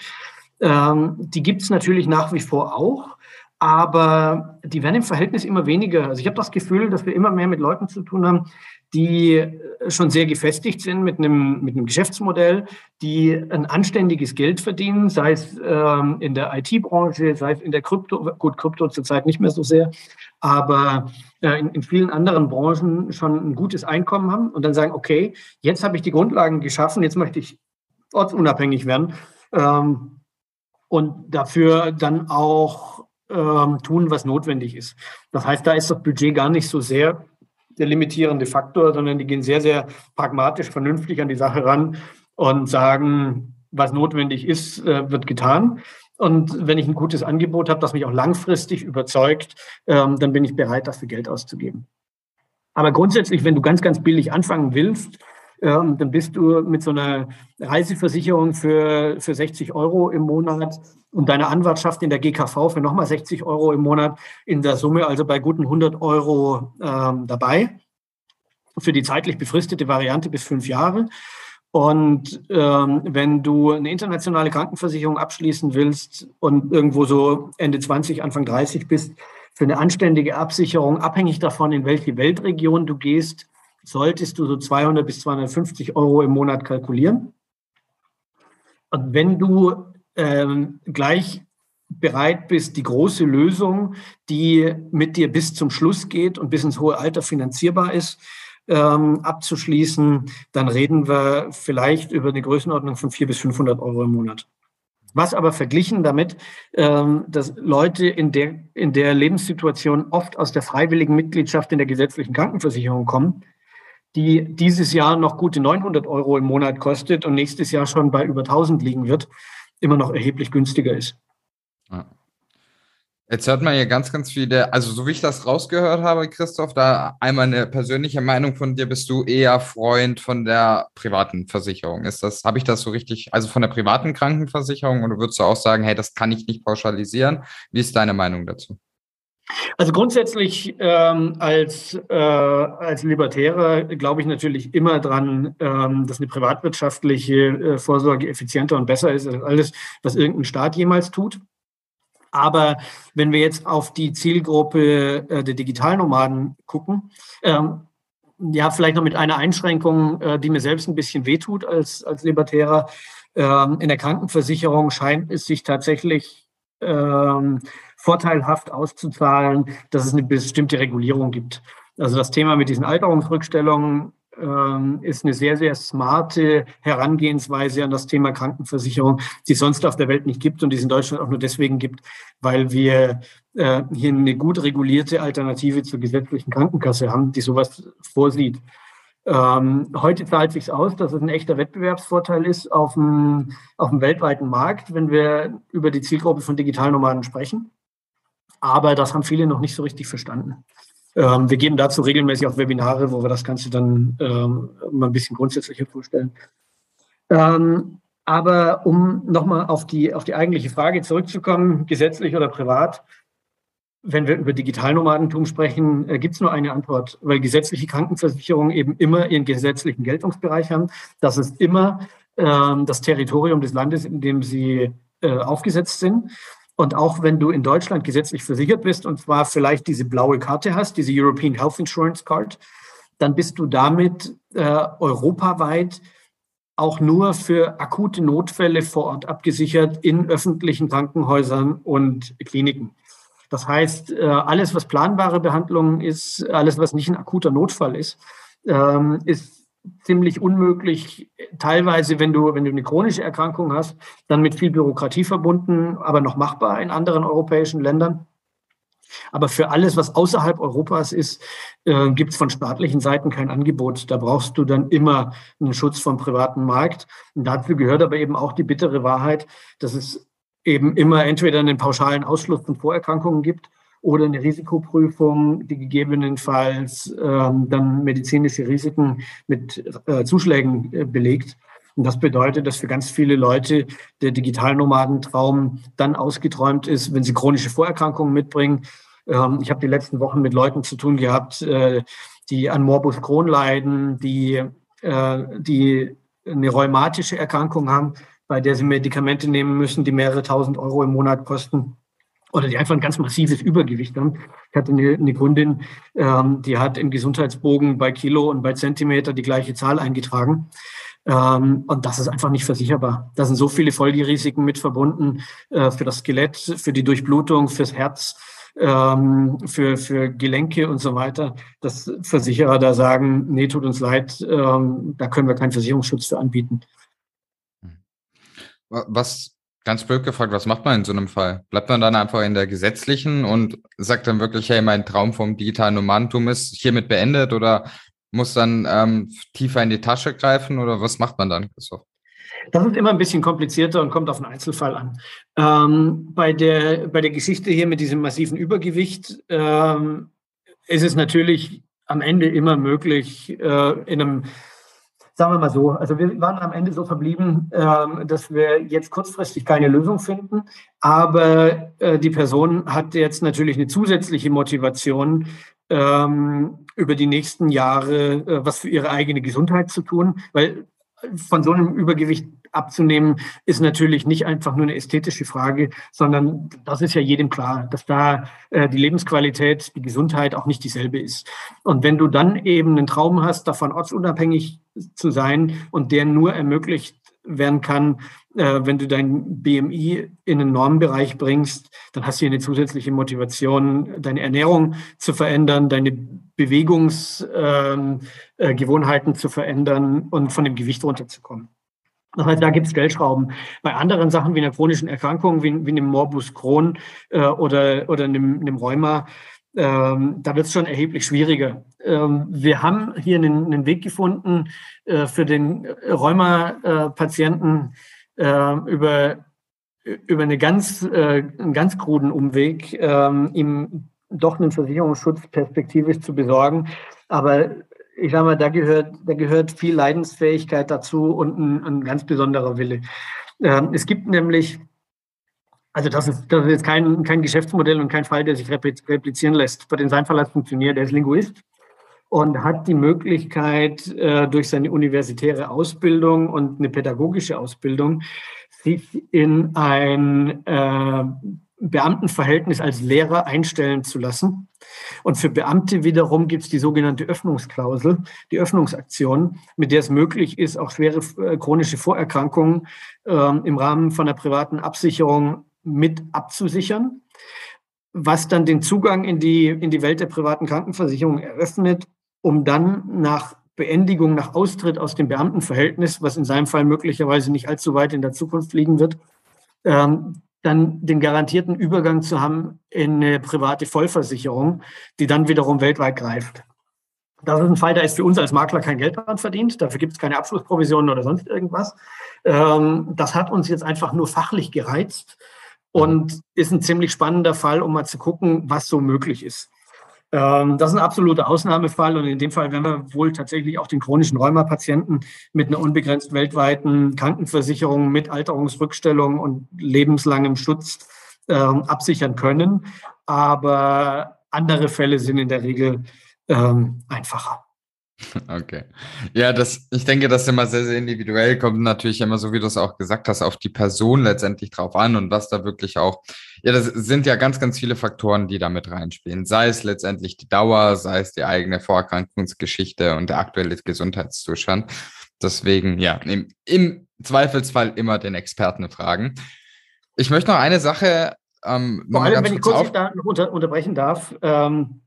Ähm, die gibt es natürlich nach wie vor auch aber die werden im Verhältnis immer weniger. Also ich habe das Gefühl, dass wir immer mehr mit Leuten zu tun haben, die schon sehr gefestigt sind mit einem, mit einem Geschäftsmodell, die ein anständiges Geld verdienen, sei es ähm, in der IT-Branche, sei es in der Krypto, gut, Krypto zurzeit nicht mehr so sehr, aber äh, in, in vielen anderen Branchen schon ein gutes Einkommen haben und dann sagen, okay, jetzt habe ich die Grundlagen geschaffen, jetzt möchte ich ortsunabhängig werden ähm, und dafür dann auch ähm, tun, was notwendig ist. Das heißt, da ist das Budget gar nicht so sehr der limitierende Faktor, sondern die gehen sehr, sehr pragmatisch, vernünftig an die Sache ran und sagen, was notwendig ist, äh, wird getan. Und wenn ich ein gutes Angebot habe, das mich auch langfristig überzeugt, ähm, dann bin ich bereit, dafür Geld auszugeben. Aber grundsätzlich, wenn du ganz, ganz billig anfangen willst, ähm, dann bist du mit so einer Reiseversicherung für, für 60 Euro im Monat und deine Anwartschaft in der GKV für nochmal 60 Euro im Monat in der Summe, also bei guten 100 Euro ähm, dabei. Für die zeitlich befristete Variante bis fünf Jahre. Und ähm, wenn du eine internationale Krankenversicherung abschließen willst und irgendwo so Ende 20, Anfang 30 bist, für eine anständige Absicherung, abhängig davon, in welche Weltregion du gehst, solltest du so 200 bis 250 Euro im Monat kalkulieren. Und wenn du ähm, gleich bereit bist, die große Lösung, die mit dir bis zum Schluss geht und bis ins hohe Alter finanzierbar ist, ähm, abzuschließen, dann reden wir vielleicht über eine Größenordnung von 400 bis 500 Euro im Monat. Was aber verglichen damit, ähm, dass Leute in der, in der Lebenssituation oft aus der freiwilligen Mitgliedschaft in der gesetzlichen Krankenversicherung kommen, die dieses Jahr noch gute 900 Euro im Monat kostet und nächstes Jahr schon bei über 1000 liegen wird, immer noch erheblich günstiger ist. Ja. Jetzt hört man hier ganz, ganz viele, also so wie ich das rausgehört habe, Christoph, da einmal eine persönliche Meinung von dir, bist du eher Freund von der privaten Versicherung. Ist das, habe ich das so richtig, also von der privaten Krankenversicherung oder würdest du auch sagen, hey, das kann ich nicht pauschalisieren? Wie ist deine Meinung dazu? Also grundsätzlich ähm, als, äh, als Libertärer glaube ich natürlich immer dran, ähm, dass eine privatwirtschaftliche äh, Vorsorge effizienter und besser ist als alles, was irgendein Staat jemals tut. Aber wenn wir jetzt auf die Zielgruppe äh, der Digitalnomaden gucken, ähm, ja, vielleicht noch mit einer Einschränkung, äh, die mir selbst ein bisschen wehtut als, als Libertärer. Ähm, in der Krankenversicherung scheint es sich tatsächlich ähm, vorteilhaft auszuzahlen, dass es eine bestimmte Regulierung gibt. Also das Thema mit diesen Alterungsrückstellungen ähm, ist eine sehr, sehr smarte Herangehensweise an das Thema Krankenversicherung, die es sonst auf der Welt nicht gibt und die es in Deutschland auch nur deswegen gibt, weil wir äh, hier eine gut regulierte Alternative zur gesetzlichen Krankenkasse haben, die sowas vorsieht. Ähm, heute zahlt sich aus, dass es ein echter Wettbewerbsvorteil ist auf dem, auf dem weltweiten Markt, wenn wir über die Zielgruppe von Digitalnomaden sprechen. Aber das haben viele noch nicht so richtig verstanden. Ähm, wir geben dazu regelmäßig auch Webinare, wo wir das Ganze dann ähm, mal ein bisschen grundsätzlicher vorstellen. Ähm, aber um nochmal auf die, auf die eigentliche Frage zurückzukommen, gesetzlich oder privat, wenn wir über Digitalnomadentum sprechen, äh, gibt es nur eine Antwort, weil gesetzliche Krankenversicherungen eben immer ihren gesetzlichen Geltungsbereich haben. Das ist immer ähm, das Territorium des Landes, in dem sie äh, aufgesetzt sind. Und auch wenn du in Deutschland gesetzlich versichert bist und zwar vielleicht diese blaue Karte hast, diese European Health Insurance Card, dann bist du damit äh, europaweit auch nur für akute Notfälle vor Ort abgesichert in öffentlichen Krankenhäusern und Kliniken. Das heißt, äh, alles, was planbare Behandlungen ist, alles, was nicht ein akuter Notfall ist, ähm, ist ziemlich unmöglich, teilweise, wenn du, wenn du eine chronische Erkrankung hast, dann mit viel Bürokratie verbunden, aber noch machbar in anderen europäischen Ländern. Aber für alles, was außerhalb Europas ist, äh, gibt es von staatlichen Seiten kein Angebot. Da brauchst du dann immer einen Schutz vom privaten Markt. Und dazu gehört aber eben auch die bittere Wahrheit, dass es eben immer entweder einen pauschalen Ausschluss von Vorerkrankungen gibt oder eine Risikoprüfung, die gegebenenfalls ähm, dann medizinische Risiken mit äh, Zuschlägen äh, belegt. Und das bedeutet, dass für ganz viele Leute der Digitalnomadentraum dann ausgeträumt ist, wenn sie chronische Vorerkrankungen mitbringen. Ähm, ich habe die letzten Wochen mit Leuten zu tun gehabt, äh, die an Morbus Crohn leiden, die, äh, die eine rheumatische Erkrankung haben, bei der sie Medikamente nehmen müssen, die mehrere tausend Euro im Monat kosten oder die einfach ein ganz massives Übergewicht haben. Ich hatte eine, eine Kundin, ähm, die hat im Gesundheitsbogen bei Kilo und bei Zentimeter die gleiche Zahl eingetragen. Ähm, und das ist einfach nicht versicherbar. Da sind so viele Folgerisiken mit verbunden äh, für das Skelett, für die Durchblutung, fürs Herz, ähm, für, für Gelenke und so weiter, dass Versicherer da sagen, nee, tut uns leid, ähm, da können wir keinen Versicherungsschutz für anbieten. Was Ganz blöd gefragt, was macht man in so einem Fall? Bleibt man dann einfach in der gesetzlichen und sagt dann wirklich, hey, mein Traum vom digitalen Nomadentum ist hiermit beendet oder muss dann ähm, tiefer in die Tasche greifen oder was macht man dann, Christoph? Das ist immer ein bisschen komplizierter und kommt auf den Einzelfall an. Ähm, bei, der, bei der Geschichte hier mit diesem massiven Übergewicht ähm, ist es natürlich am Ende immer möglich, äh, in einem sagen wir mal so, also wir waren am Ende so verblieben, ähm, dass wir jetzt kurzfristig keine Lösung finden, aber äh, die Person hat jetzt natürlich eine zusätzliche Motivation, ähm, über die nächsten Jahre äh, was für ihre eigene Gesundheit zu tun, weil von so einem Übergewicht abzunehmen, ist natürlich nicht einfach nur eine ästhetische Frage, sondern das ist ja jedem klar, dass da äh, die Lebensqualität, die Gesundheit auch nicht dieselbe ist. Und wenn du dann eben einen Traum hast, davon ortsunabhängig zu sein und der nur ermöglicht werden kann, äh, wenn du dein BMI in einen Normbereich bringst, dann hast du eine zusätzliche Motivation, deine Ernährung zu verändern, deine Bewegungsgewohnheiten ähm, äh, zu verändern und von dem Gewicht runterzukommen. Das heißt, da gibt es Stellschrauben. Bei anderen Sachen wie einer chronischen Erkrankung, wie, wie einem Morbus Crohn äh, oder, oder einem, einem Rheuma, ähm, da wird es schon erheblich schwieriger. Ähm, wir haben hier einen, einen Weg gefunden äh, für den Rheuma-Patienten äh, über, über eine ganz, äh, einen ganz kruden Umweg, ähm, ihm doch einen Versicherungsschutz perspektivisch zu besorgen. Aber ich sage mal, da gehört, da gehört viel Leidensfähigkeit dazu und ein, ein ganz besonderer Wille. Ähm, es gibt nämlich, also das ist, das ist jetzt kein, kein Geschäftsmodell und kein Fall, der sich replizieren lässt. Für den sein Fall hat funktioniert. Er ist Linguist und hat die Möglichkeit, äh, durch seine universitäre Ausbildung und eine pädagogische Ausbildung, sich in ein äh, Beamtenverhältnis als Lehrer einstellen zu lassen. Und für Beamte wiederum gibt es die sogenannte Öffnungsklausel, die Öffnungsaktion, mit der es möglich ist, auch schwere äh, chronische Vorerkrankungen äh, im Rahmen von einer privaten Absicherung mit abzusichern, was dann den Zugang in die, in die Welt der privaten Krankenversicherung eröffnet, um dann nach Beendigung, nach Austritt aus dem Beamtenverhältnis, was in seinem Fall möglicherweise nicht allzu weit in der Zukunft liegen wird, ähm, dann den garantierten Übergang zu haben in eine private Vollversicherung, die dann wiederum weltweit greift. Das ist ein Fall, da ist für uns als Makler kein Geld dran verdient. Dafür gibt es keine Abschlussprovisionen oder sonst irgendwas. Ähm, das hat uns jetzt einfach nur fachlich gereizt und ist ein ziemlich spannender Fall, um mal zu gucken, was so möglich ist. Ähm, das ist ein absoluter Ausnahmefall und in dem Fall werden wir wohl tatsächlich auch den chronischen Rheumapatienten mit einer unbegrenzt weltweiten Krankenversicherung mit Alterungsrückstellung und lebenslangem Schutz ähm, absichern können. Aber andere Fälle sind in der Regel ähm, einfacher. Okay. Ja, das, ich denke, das ist immer sehr, sehr individuell, kommt natürlich immer, so wie du es auch gesagt hast, auf die Person letztendlich drauf an und was da wirklich auch, ja, das sind ja ganz, ganz viele Faktoren, die da mit reinspielen. Sei es letztendlich die Dauer, sei es die eigene Vorerkrankungsgeschichte und der aktuelle Gesundheitszustand. Deswegen, ja, im, im Zweifelsfall immer den Experten fragen. Ich möchte noch eine Sache ähm, Vor allem, wenn ich kurz da unter, unterbrechen darf, ähm,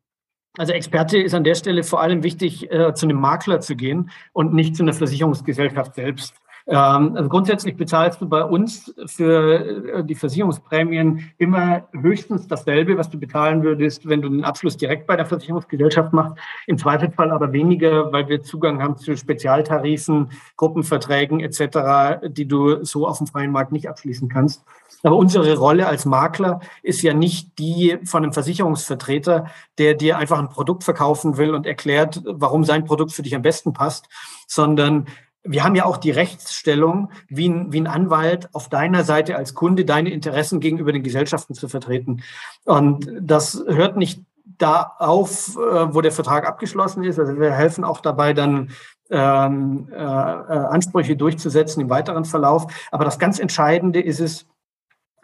Also Experte ist an der Stelle vor allem wichtig, äh, zu einem Makler zu gehen und nicht zu einer Versicherungsgesellschaft selbst. Ähm, also grundsätzlich bezahlst du bei uns für äh, die Versicherungsprämien immer höchstens dasselbe, was du bezahlen würdest, wenn du den Abschluss direkt bei der Versicherungsgesellschaft machst. Im Zweifelsfall aber weniger, weil wir Zugang haben zu Spezialtarifen, Gruppenverträgen etc., die du so auf dem freien Markt nicht abschließen kannst. Aber unsere Rolle als Makler ist ja nicht die von einem Versicherungsvertreter, der dir einfach ein Produkt verkaufen will und erklärt, warum sein Produkt für dich am besten passt, sondern wir haben ja auch die Rechtsstellung, wie ein, wie ein Anwalt auf deiner Seite als Kunde deine Interessen gegenüber den Gesellschaften zu vertreten. Und das hört nicht da auf, äh, wo der Vertrag abgeschlossen ist. Also wir helfen auch dabei, dann ähm, äh, äh, Ansprüche durchzusetzen im weiteren Verlauf. Aber das ganz Entscheidende ist es,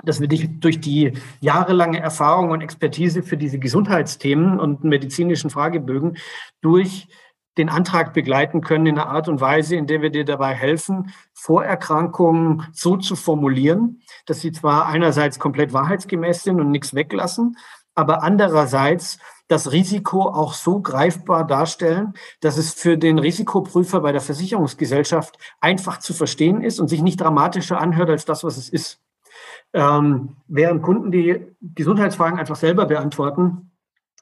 dass wir dich durch die jahrelange Erfahrung und Expertise für diese Gesundheitsthemen und medizinischen Fragebögen durch den Antrag begleiten können in einer Art und Weise, in der wir dir dabei helfen, Vorerkrankungen so zu formulieren, dass sie zwar einerseits komplett wahrheitsgemäß sind und nichts weglassen, aber andererseits das Risiko auch so greifbar darstellen, dass es für den Risikoprüfer bei der Versicherungsgesellschaft einfach zu verstehen ist und sich nicht dramatischer anhört als das, was es ist. Ähm, während Kunden die Gesundheitsfragen einfach selber beantworten,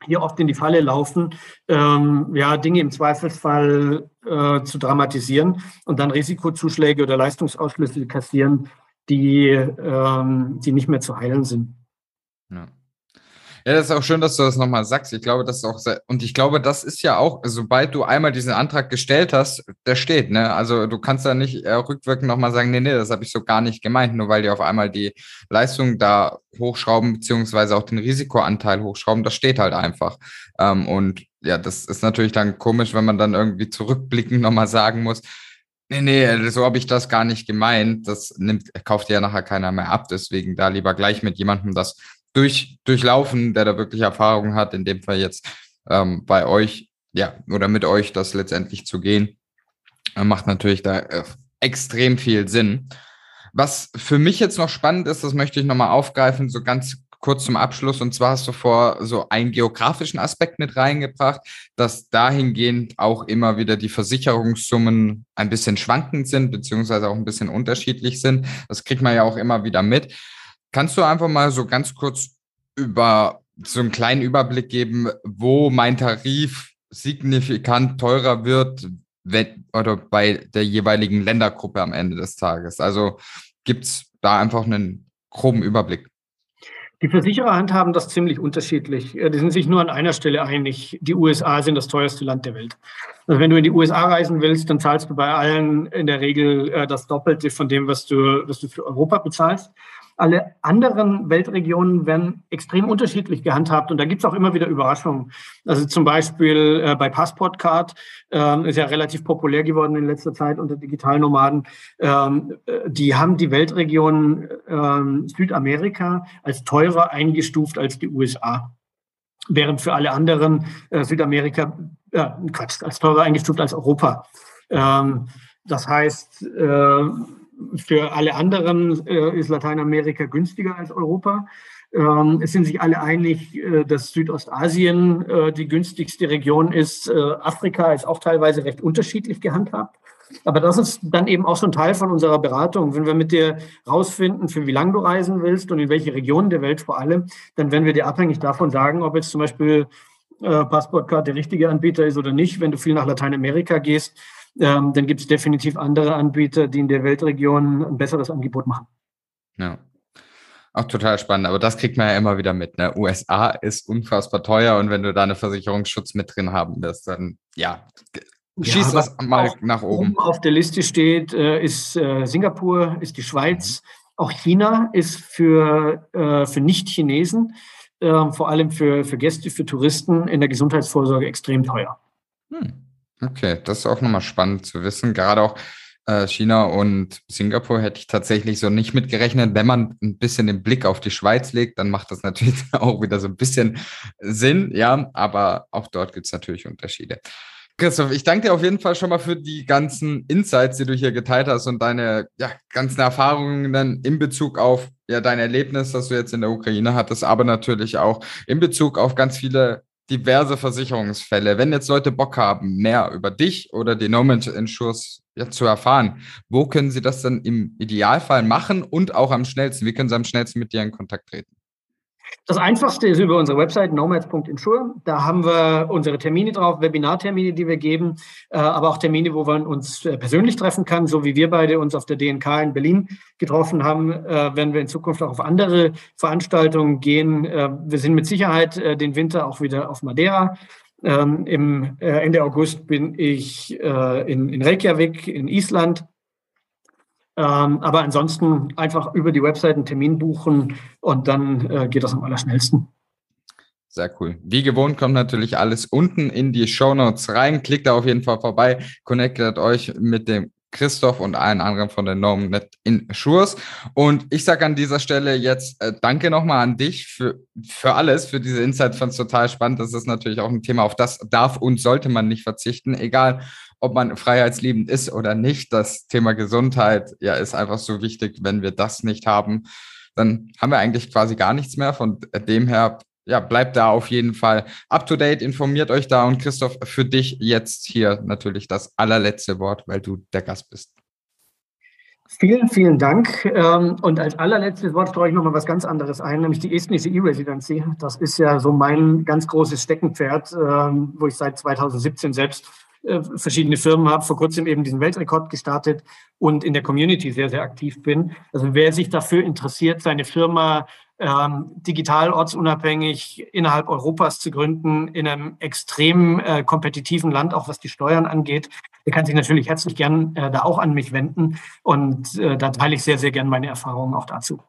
hier oft in die Falle laufen, ähm, ja, Dinge im Zweifelsfall äh, zu dramatisieren und dann Risikozuschläge oder Leistungsausschlüsse kassieren, die, ähm, die nicht mehr zu heilen sind. Ja. Ja, das ist auch schön, dass du das nochmal sagst. Ich glaube, das ist auch sehr, und ich glaube, das ist ja auch, sobald du einmal diesen Antrag gestellt hast, der steht, ne? Also du kannst da nicht äh, rückwirkend nochmal sagen, nee, nee, das habe ich so gar nicht gemeint, nur weil die auf einmal die Leistung da hochschrauben, beziehungsweise auch den Risikoanteil hochschrauben, das steht halt einfach. Ähm, und ja, das ist natürlich dann komisch, wenn man dann irgendwie zurückblickend nochmal sagen muss, Nee, nee, so habe ich das gar nicht gemeint. Das nimmt, kauft ja nachher keiner mehr ab. Deswegen da lieber gleich mit jemandem das durch, durchlaufen, der da wirklich Erfahrung hat, in dem Fall jetzt ähm, bei euch, ja, oder mit euch das letztendlich zu gehen, äh, macht natürlich da äh, extrem viel Sinn. Was für mich jetzt noch spannend ist, das möchte ich nochmal aufgreifen, so ganz kurz zum Abschluss. Und zwar hast du vor so einen geografischen Aspekt mit reingebracht, dass dahingehend auch immer wieder die Versicherungssummen ein bisschen schwankend sind, beziehungsweise auch ein bisschen unterschiedlich sind. Das kriegt man ja auch immer wieder mit. Kannst du einfach mal so ganz kurz über so einen kleinen Überblick geben, wo mein Tarif signifikant teurer wird, wenn, oder bei der jeweiligen Ländergruppe am Ende des Tages? Also gibt es da einfach einen groben Überblick? Die Versicherer handhaben das ziemlich unterschiedlich. Die sind sich nur an einer Stelle einig. Die USA sind das teuerste Land der Welt. Also wenn du in die USA reisen willst, dann zahlst du bei allen in der Regel äh, das Doppelte von dem, was du, was du für Europa bezahlst. Alle anderen Weltregionen werden extrem unterschiedlich gehandhabt und da gibt es auch immer wieder Überraschungen. Also zum Beispiel äh, bei Passportcard ähm, ist ja relativ populär geworden in letzter Zeit unter Digitalnomaden. Ähm, äh, die haben die Weltregion ähm, Südamerika als teurer eingestuft als die USA während für alle anderen äh, Südamerika, äh, Quatsch, als teurer eingestuft als Europa. Ähm, das heißt, äh, für alle anderen äh, ist Lateinamerika günstiger als Europa. Ähm, es sind sich alle einig, äh, dass Südostasien äh, die günstigste Region ist. Äh, Afrika ist auch teilweise recht unterschiedlich gehandhabt. Aber das ist dann eben auch so ein Teil von unserer Beratung. Wenn wir mit dir rausfinden, für wie lange du reisen willst und in welche Regionen der Welt vor allem, dann werden wir dir abhängig davon sagen, ob jetzt zum Beispiel äh, Passportcard der richtige Anbieter ist oder nicht. Wenn du viel nach Lateinamerika gehst, ähm, dann gibt es definitiv andere Anbieter, die in der Weltregion ein besseres Angebot machen. Ja. Auch total spannend, aber das kriegt man ja immer wieder mit. Ne? USA ist unfassbar teuer und wenn du da einen Versicherungsschutz mit drin haben wirst, dann ja, schießt ja, das mal nach oben. oben. Auf der Liste steht, äh, ist äh, Singapur, ist die Schweiz, mhm. auch China ist für, äh, für Nicht-Chinesen, äh, vor allem für, für Gäste, für Touristen in der Gesundheitsvorsorge extrem teuer. Hm. Okay, das ist auch nochmal spannend zu wissen. Gerade auch äh, China und Singapur hätte ich tatsächlich so nicht mitgerechnet. Wenn man ein bisschen den Blick auf die Schweiz legt, dann macht das natürlich auch wieder so ein bisschen Sinn, ja, aber auch dort gibt es natürlich Unterschiede. Christoph, ich danke dir auf jeden Fall schon mal für die ganzen Insights, die du hier geteilt hast und deine ja, ganzen Erfahrungen dann in Bezug auf ja, dein Erlebnis, das du jetzt in der Ukraine hattest, aber natürlich auch in Bezug auf ganz viele diverse Versicherungsfälle. Wenn jetzt Leute Bock haben, mehr über dich oder die No Manage Insures ja, zu erfahren, wo können sie das dann im Idealfall machen und auch am schnellsten? Wie können sie am schnellsten mit dir in Kontakt treten? Das einfachste ist über unsere Website nomads.insure. Da haben wir unsere Termine drauf, Webinartermine, die wir geben, äh, aber auch Termine, wo man uns äh, persönlich treffen kann, so wie wir beide uns auf der DNK in Berlin getroffen haben, äh, werden wir in Zukunft auch auf andere Veranstaltungen gehen. Wir sind mit Sicherheit den Winter auch wieder auf Madeira. Ähm, Ende August bin ich in Reykjavik in Island ähm, aber ansonsten einfach über die Website einen Termin buchen und dann äh, geht das am allerschnellsten. Sehr cool. Wie gewohnt kommt natürlich alles unten in die Show Notes rein. Klickt da auf jeden Fall vorbei, connectet euch mit dem Christoph und allen anderen von der NormNet Insures. Und ich sage an dieser Stelle jetzt äh, danke nochmal an dich für, für alles, für diese Insights. Fand es total spannend. Das ist natürlich auch ein Thema, auf das darf und sollte man nicht verzichten, egal ob man freiheitsliebend ist oder nicht. Das Thema Gesundheit, ja, ist einfach so wichtig. Wenn wir das nicht haben, dann haben wir eigentlich quasi gar nichts mehr. Von dem her, ja, bleibt da auf jeden Fall up to date, informiert euch da. Und Christoph, für dich jetzt hier natürlich das allerletzte Wort, weil du der Gast bist. Vielen, vielen Dank. Ähm, und als allerletztes Wort streue ich noch mal was ganz anderes ein, nämlich die estnische E-Residency. Das ist ja so mein ganz großes Steckenpferd, ähm, wo ich seit 2017 selbst äh, verschiedene Firmen habe, vor kurzem eben diesen Weltrekord gestartet und in der Community sehr, sehr aktiv bin. Also wer sich dafür interessiert, seine Firma ähm, digital ortsunabhängig innerhalb Europas zu gründen, in einem extrem äh, kompetitiven Land, auch was die Steuern angeht, der kann sich natürlich herzlich gern äh, da auch an mich wenden. Und äh, da teile ich sehr, sehr gern meine Erfahrungen auch dazu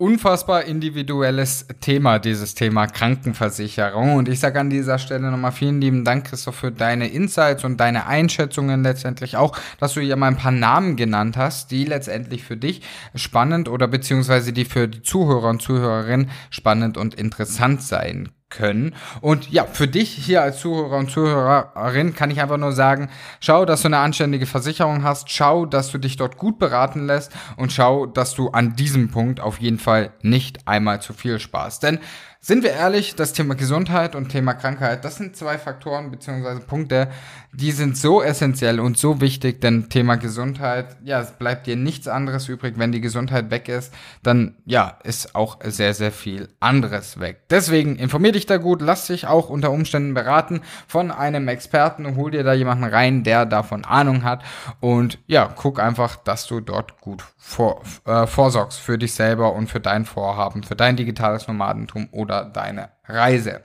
unfassbar individuelles Thema, dieses Thema Krankenversicherung. Und ich sage an dieser Stelle nochmal vielen lieben Dank, Christoph, für deine Insights und deine Einschätzungen letztendlich auch, dass du hier mal ein paar Namen genannt hast, die letztendlich für dich spannend oder beziehungsweise die für die Zuhörer und Zuhörerinnen spannend und interessant sein können. Und ja, für dich hier als Zuhörer und Zuhörerin kann ich einfach nur sagen, schau, dass du eine anständige Versicherung hast, schau, dass du dich dort gut beraten lässt und schau, dass du an diesem Punkt auf jeden Fall nicht einmal zu viel sparst. Denn sind wir ehrlich, das Thema Gesundheit und Thema Krankheit, das sind zwei Faktoren bzw. Punkte, die sind so essentiell und so wichtig, denn Thema Gesundheit, ja, es bleibt dir nichts anderes übrig. Wenn die Gesundheit weg ist, dann, ja, ist auch sehr, sehr viel anderes weg. Deswegen informier dich da gut, lass dich auch unter Umständen beraten von einem Experten und hol dir da jemanden rein, der davon Ahnung hat und ja, guck einfach, dass du dort gut vor, äh, vorsorgst für dich selber und für dein Vorhaben, für dein digitales Nomadentum oder deine Reise.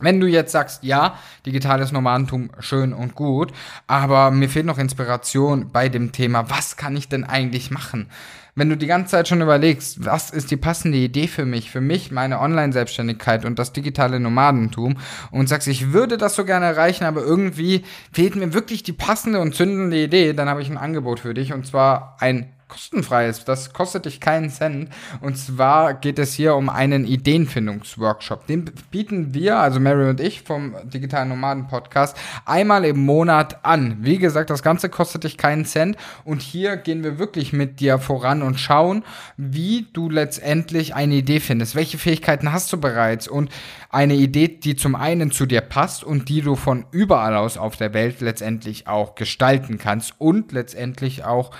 Wenn du jetzt sagst, ja, digitales Nomadentum schön und gut, aber mir fehlt noch Inspiration bei dem Thema, was kann ich denn eigentlich machen? Wenn du die ganze Zeit schon überlegst, was ist die passende Idee für mich, für mich, meine Online-Selbstständigkeit und das digitale Nomadentum und sagst, ich würde das so gerne erreichen, aber irgendwie fehlt mir wirklich die passende und zündende Idee, dann habe ich ein Angebot für dich und zwar ein kostenfrei ist. Das kostet dich keinen Cent. Und zwar geht es hier um einen Ideenfindungsworkshop. Den bieten wir, also Mary und ich vom Digitalen Nomaden Podcast, einmal im Monat an. Wie gesagt, das Ganze kostet dich keinen Cent. Und hier gehen wir wirklich mit dir voran und schauen, wie du letztendlich eine Idee findest. Welche Fähigkeiten hast du bereits? Und eine Idee, die zum einen zu dir passt und die du von überall aus auf der Welt letztendlich auch gestalten kannst und letztendlich auch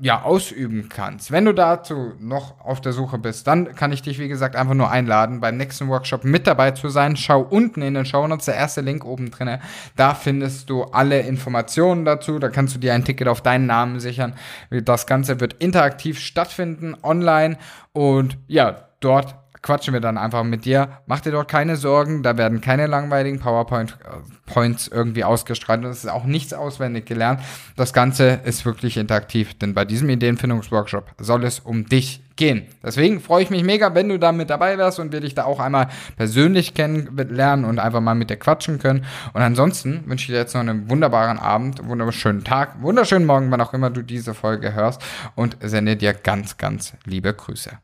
ja, ausüben kannst. Wenn du dazu noch auf der Suche bist, dann kann ich dich, wie gesagt, einfach nur einladen, beim nächsten Workshop mit dabei zu sein. Schau unten in den Show Notes, der erste Link oben drin. Da findest du alle Informationen dazu. Da kannst du dir ein Ticket auf deinen Namen sichern. Das Ganze wird interaktiv stattfinden, online. Und ja, dort quatschen wir dann einfach mit dir. Mach dir dort keine Sorgen, da werden keine langweiligen PowerPoint-Points irgendwie ausgestrahlt und es ist auch nichts auswendig gelernt. Das Ganze ist wirklich interaktiv, denn bei diesem Ideenfindungsworkshop soll es um dich gehen. Deswegen freue ich mich mega, wenn du da mit dabei wärst und wir dich da auch einmal persönlich kennenlernen und einfach mal mit dir quatschen können. Und ansonsten wünsche ich dir jetzt noch einen wunderbaren Abend, wunderschönen Tag, wunderschönen Morgen, wann auch immer du diese Folge hörst und sende dir ganz, ganz liebe Grüße.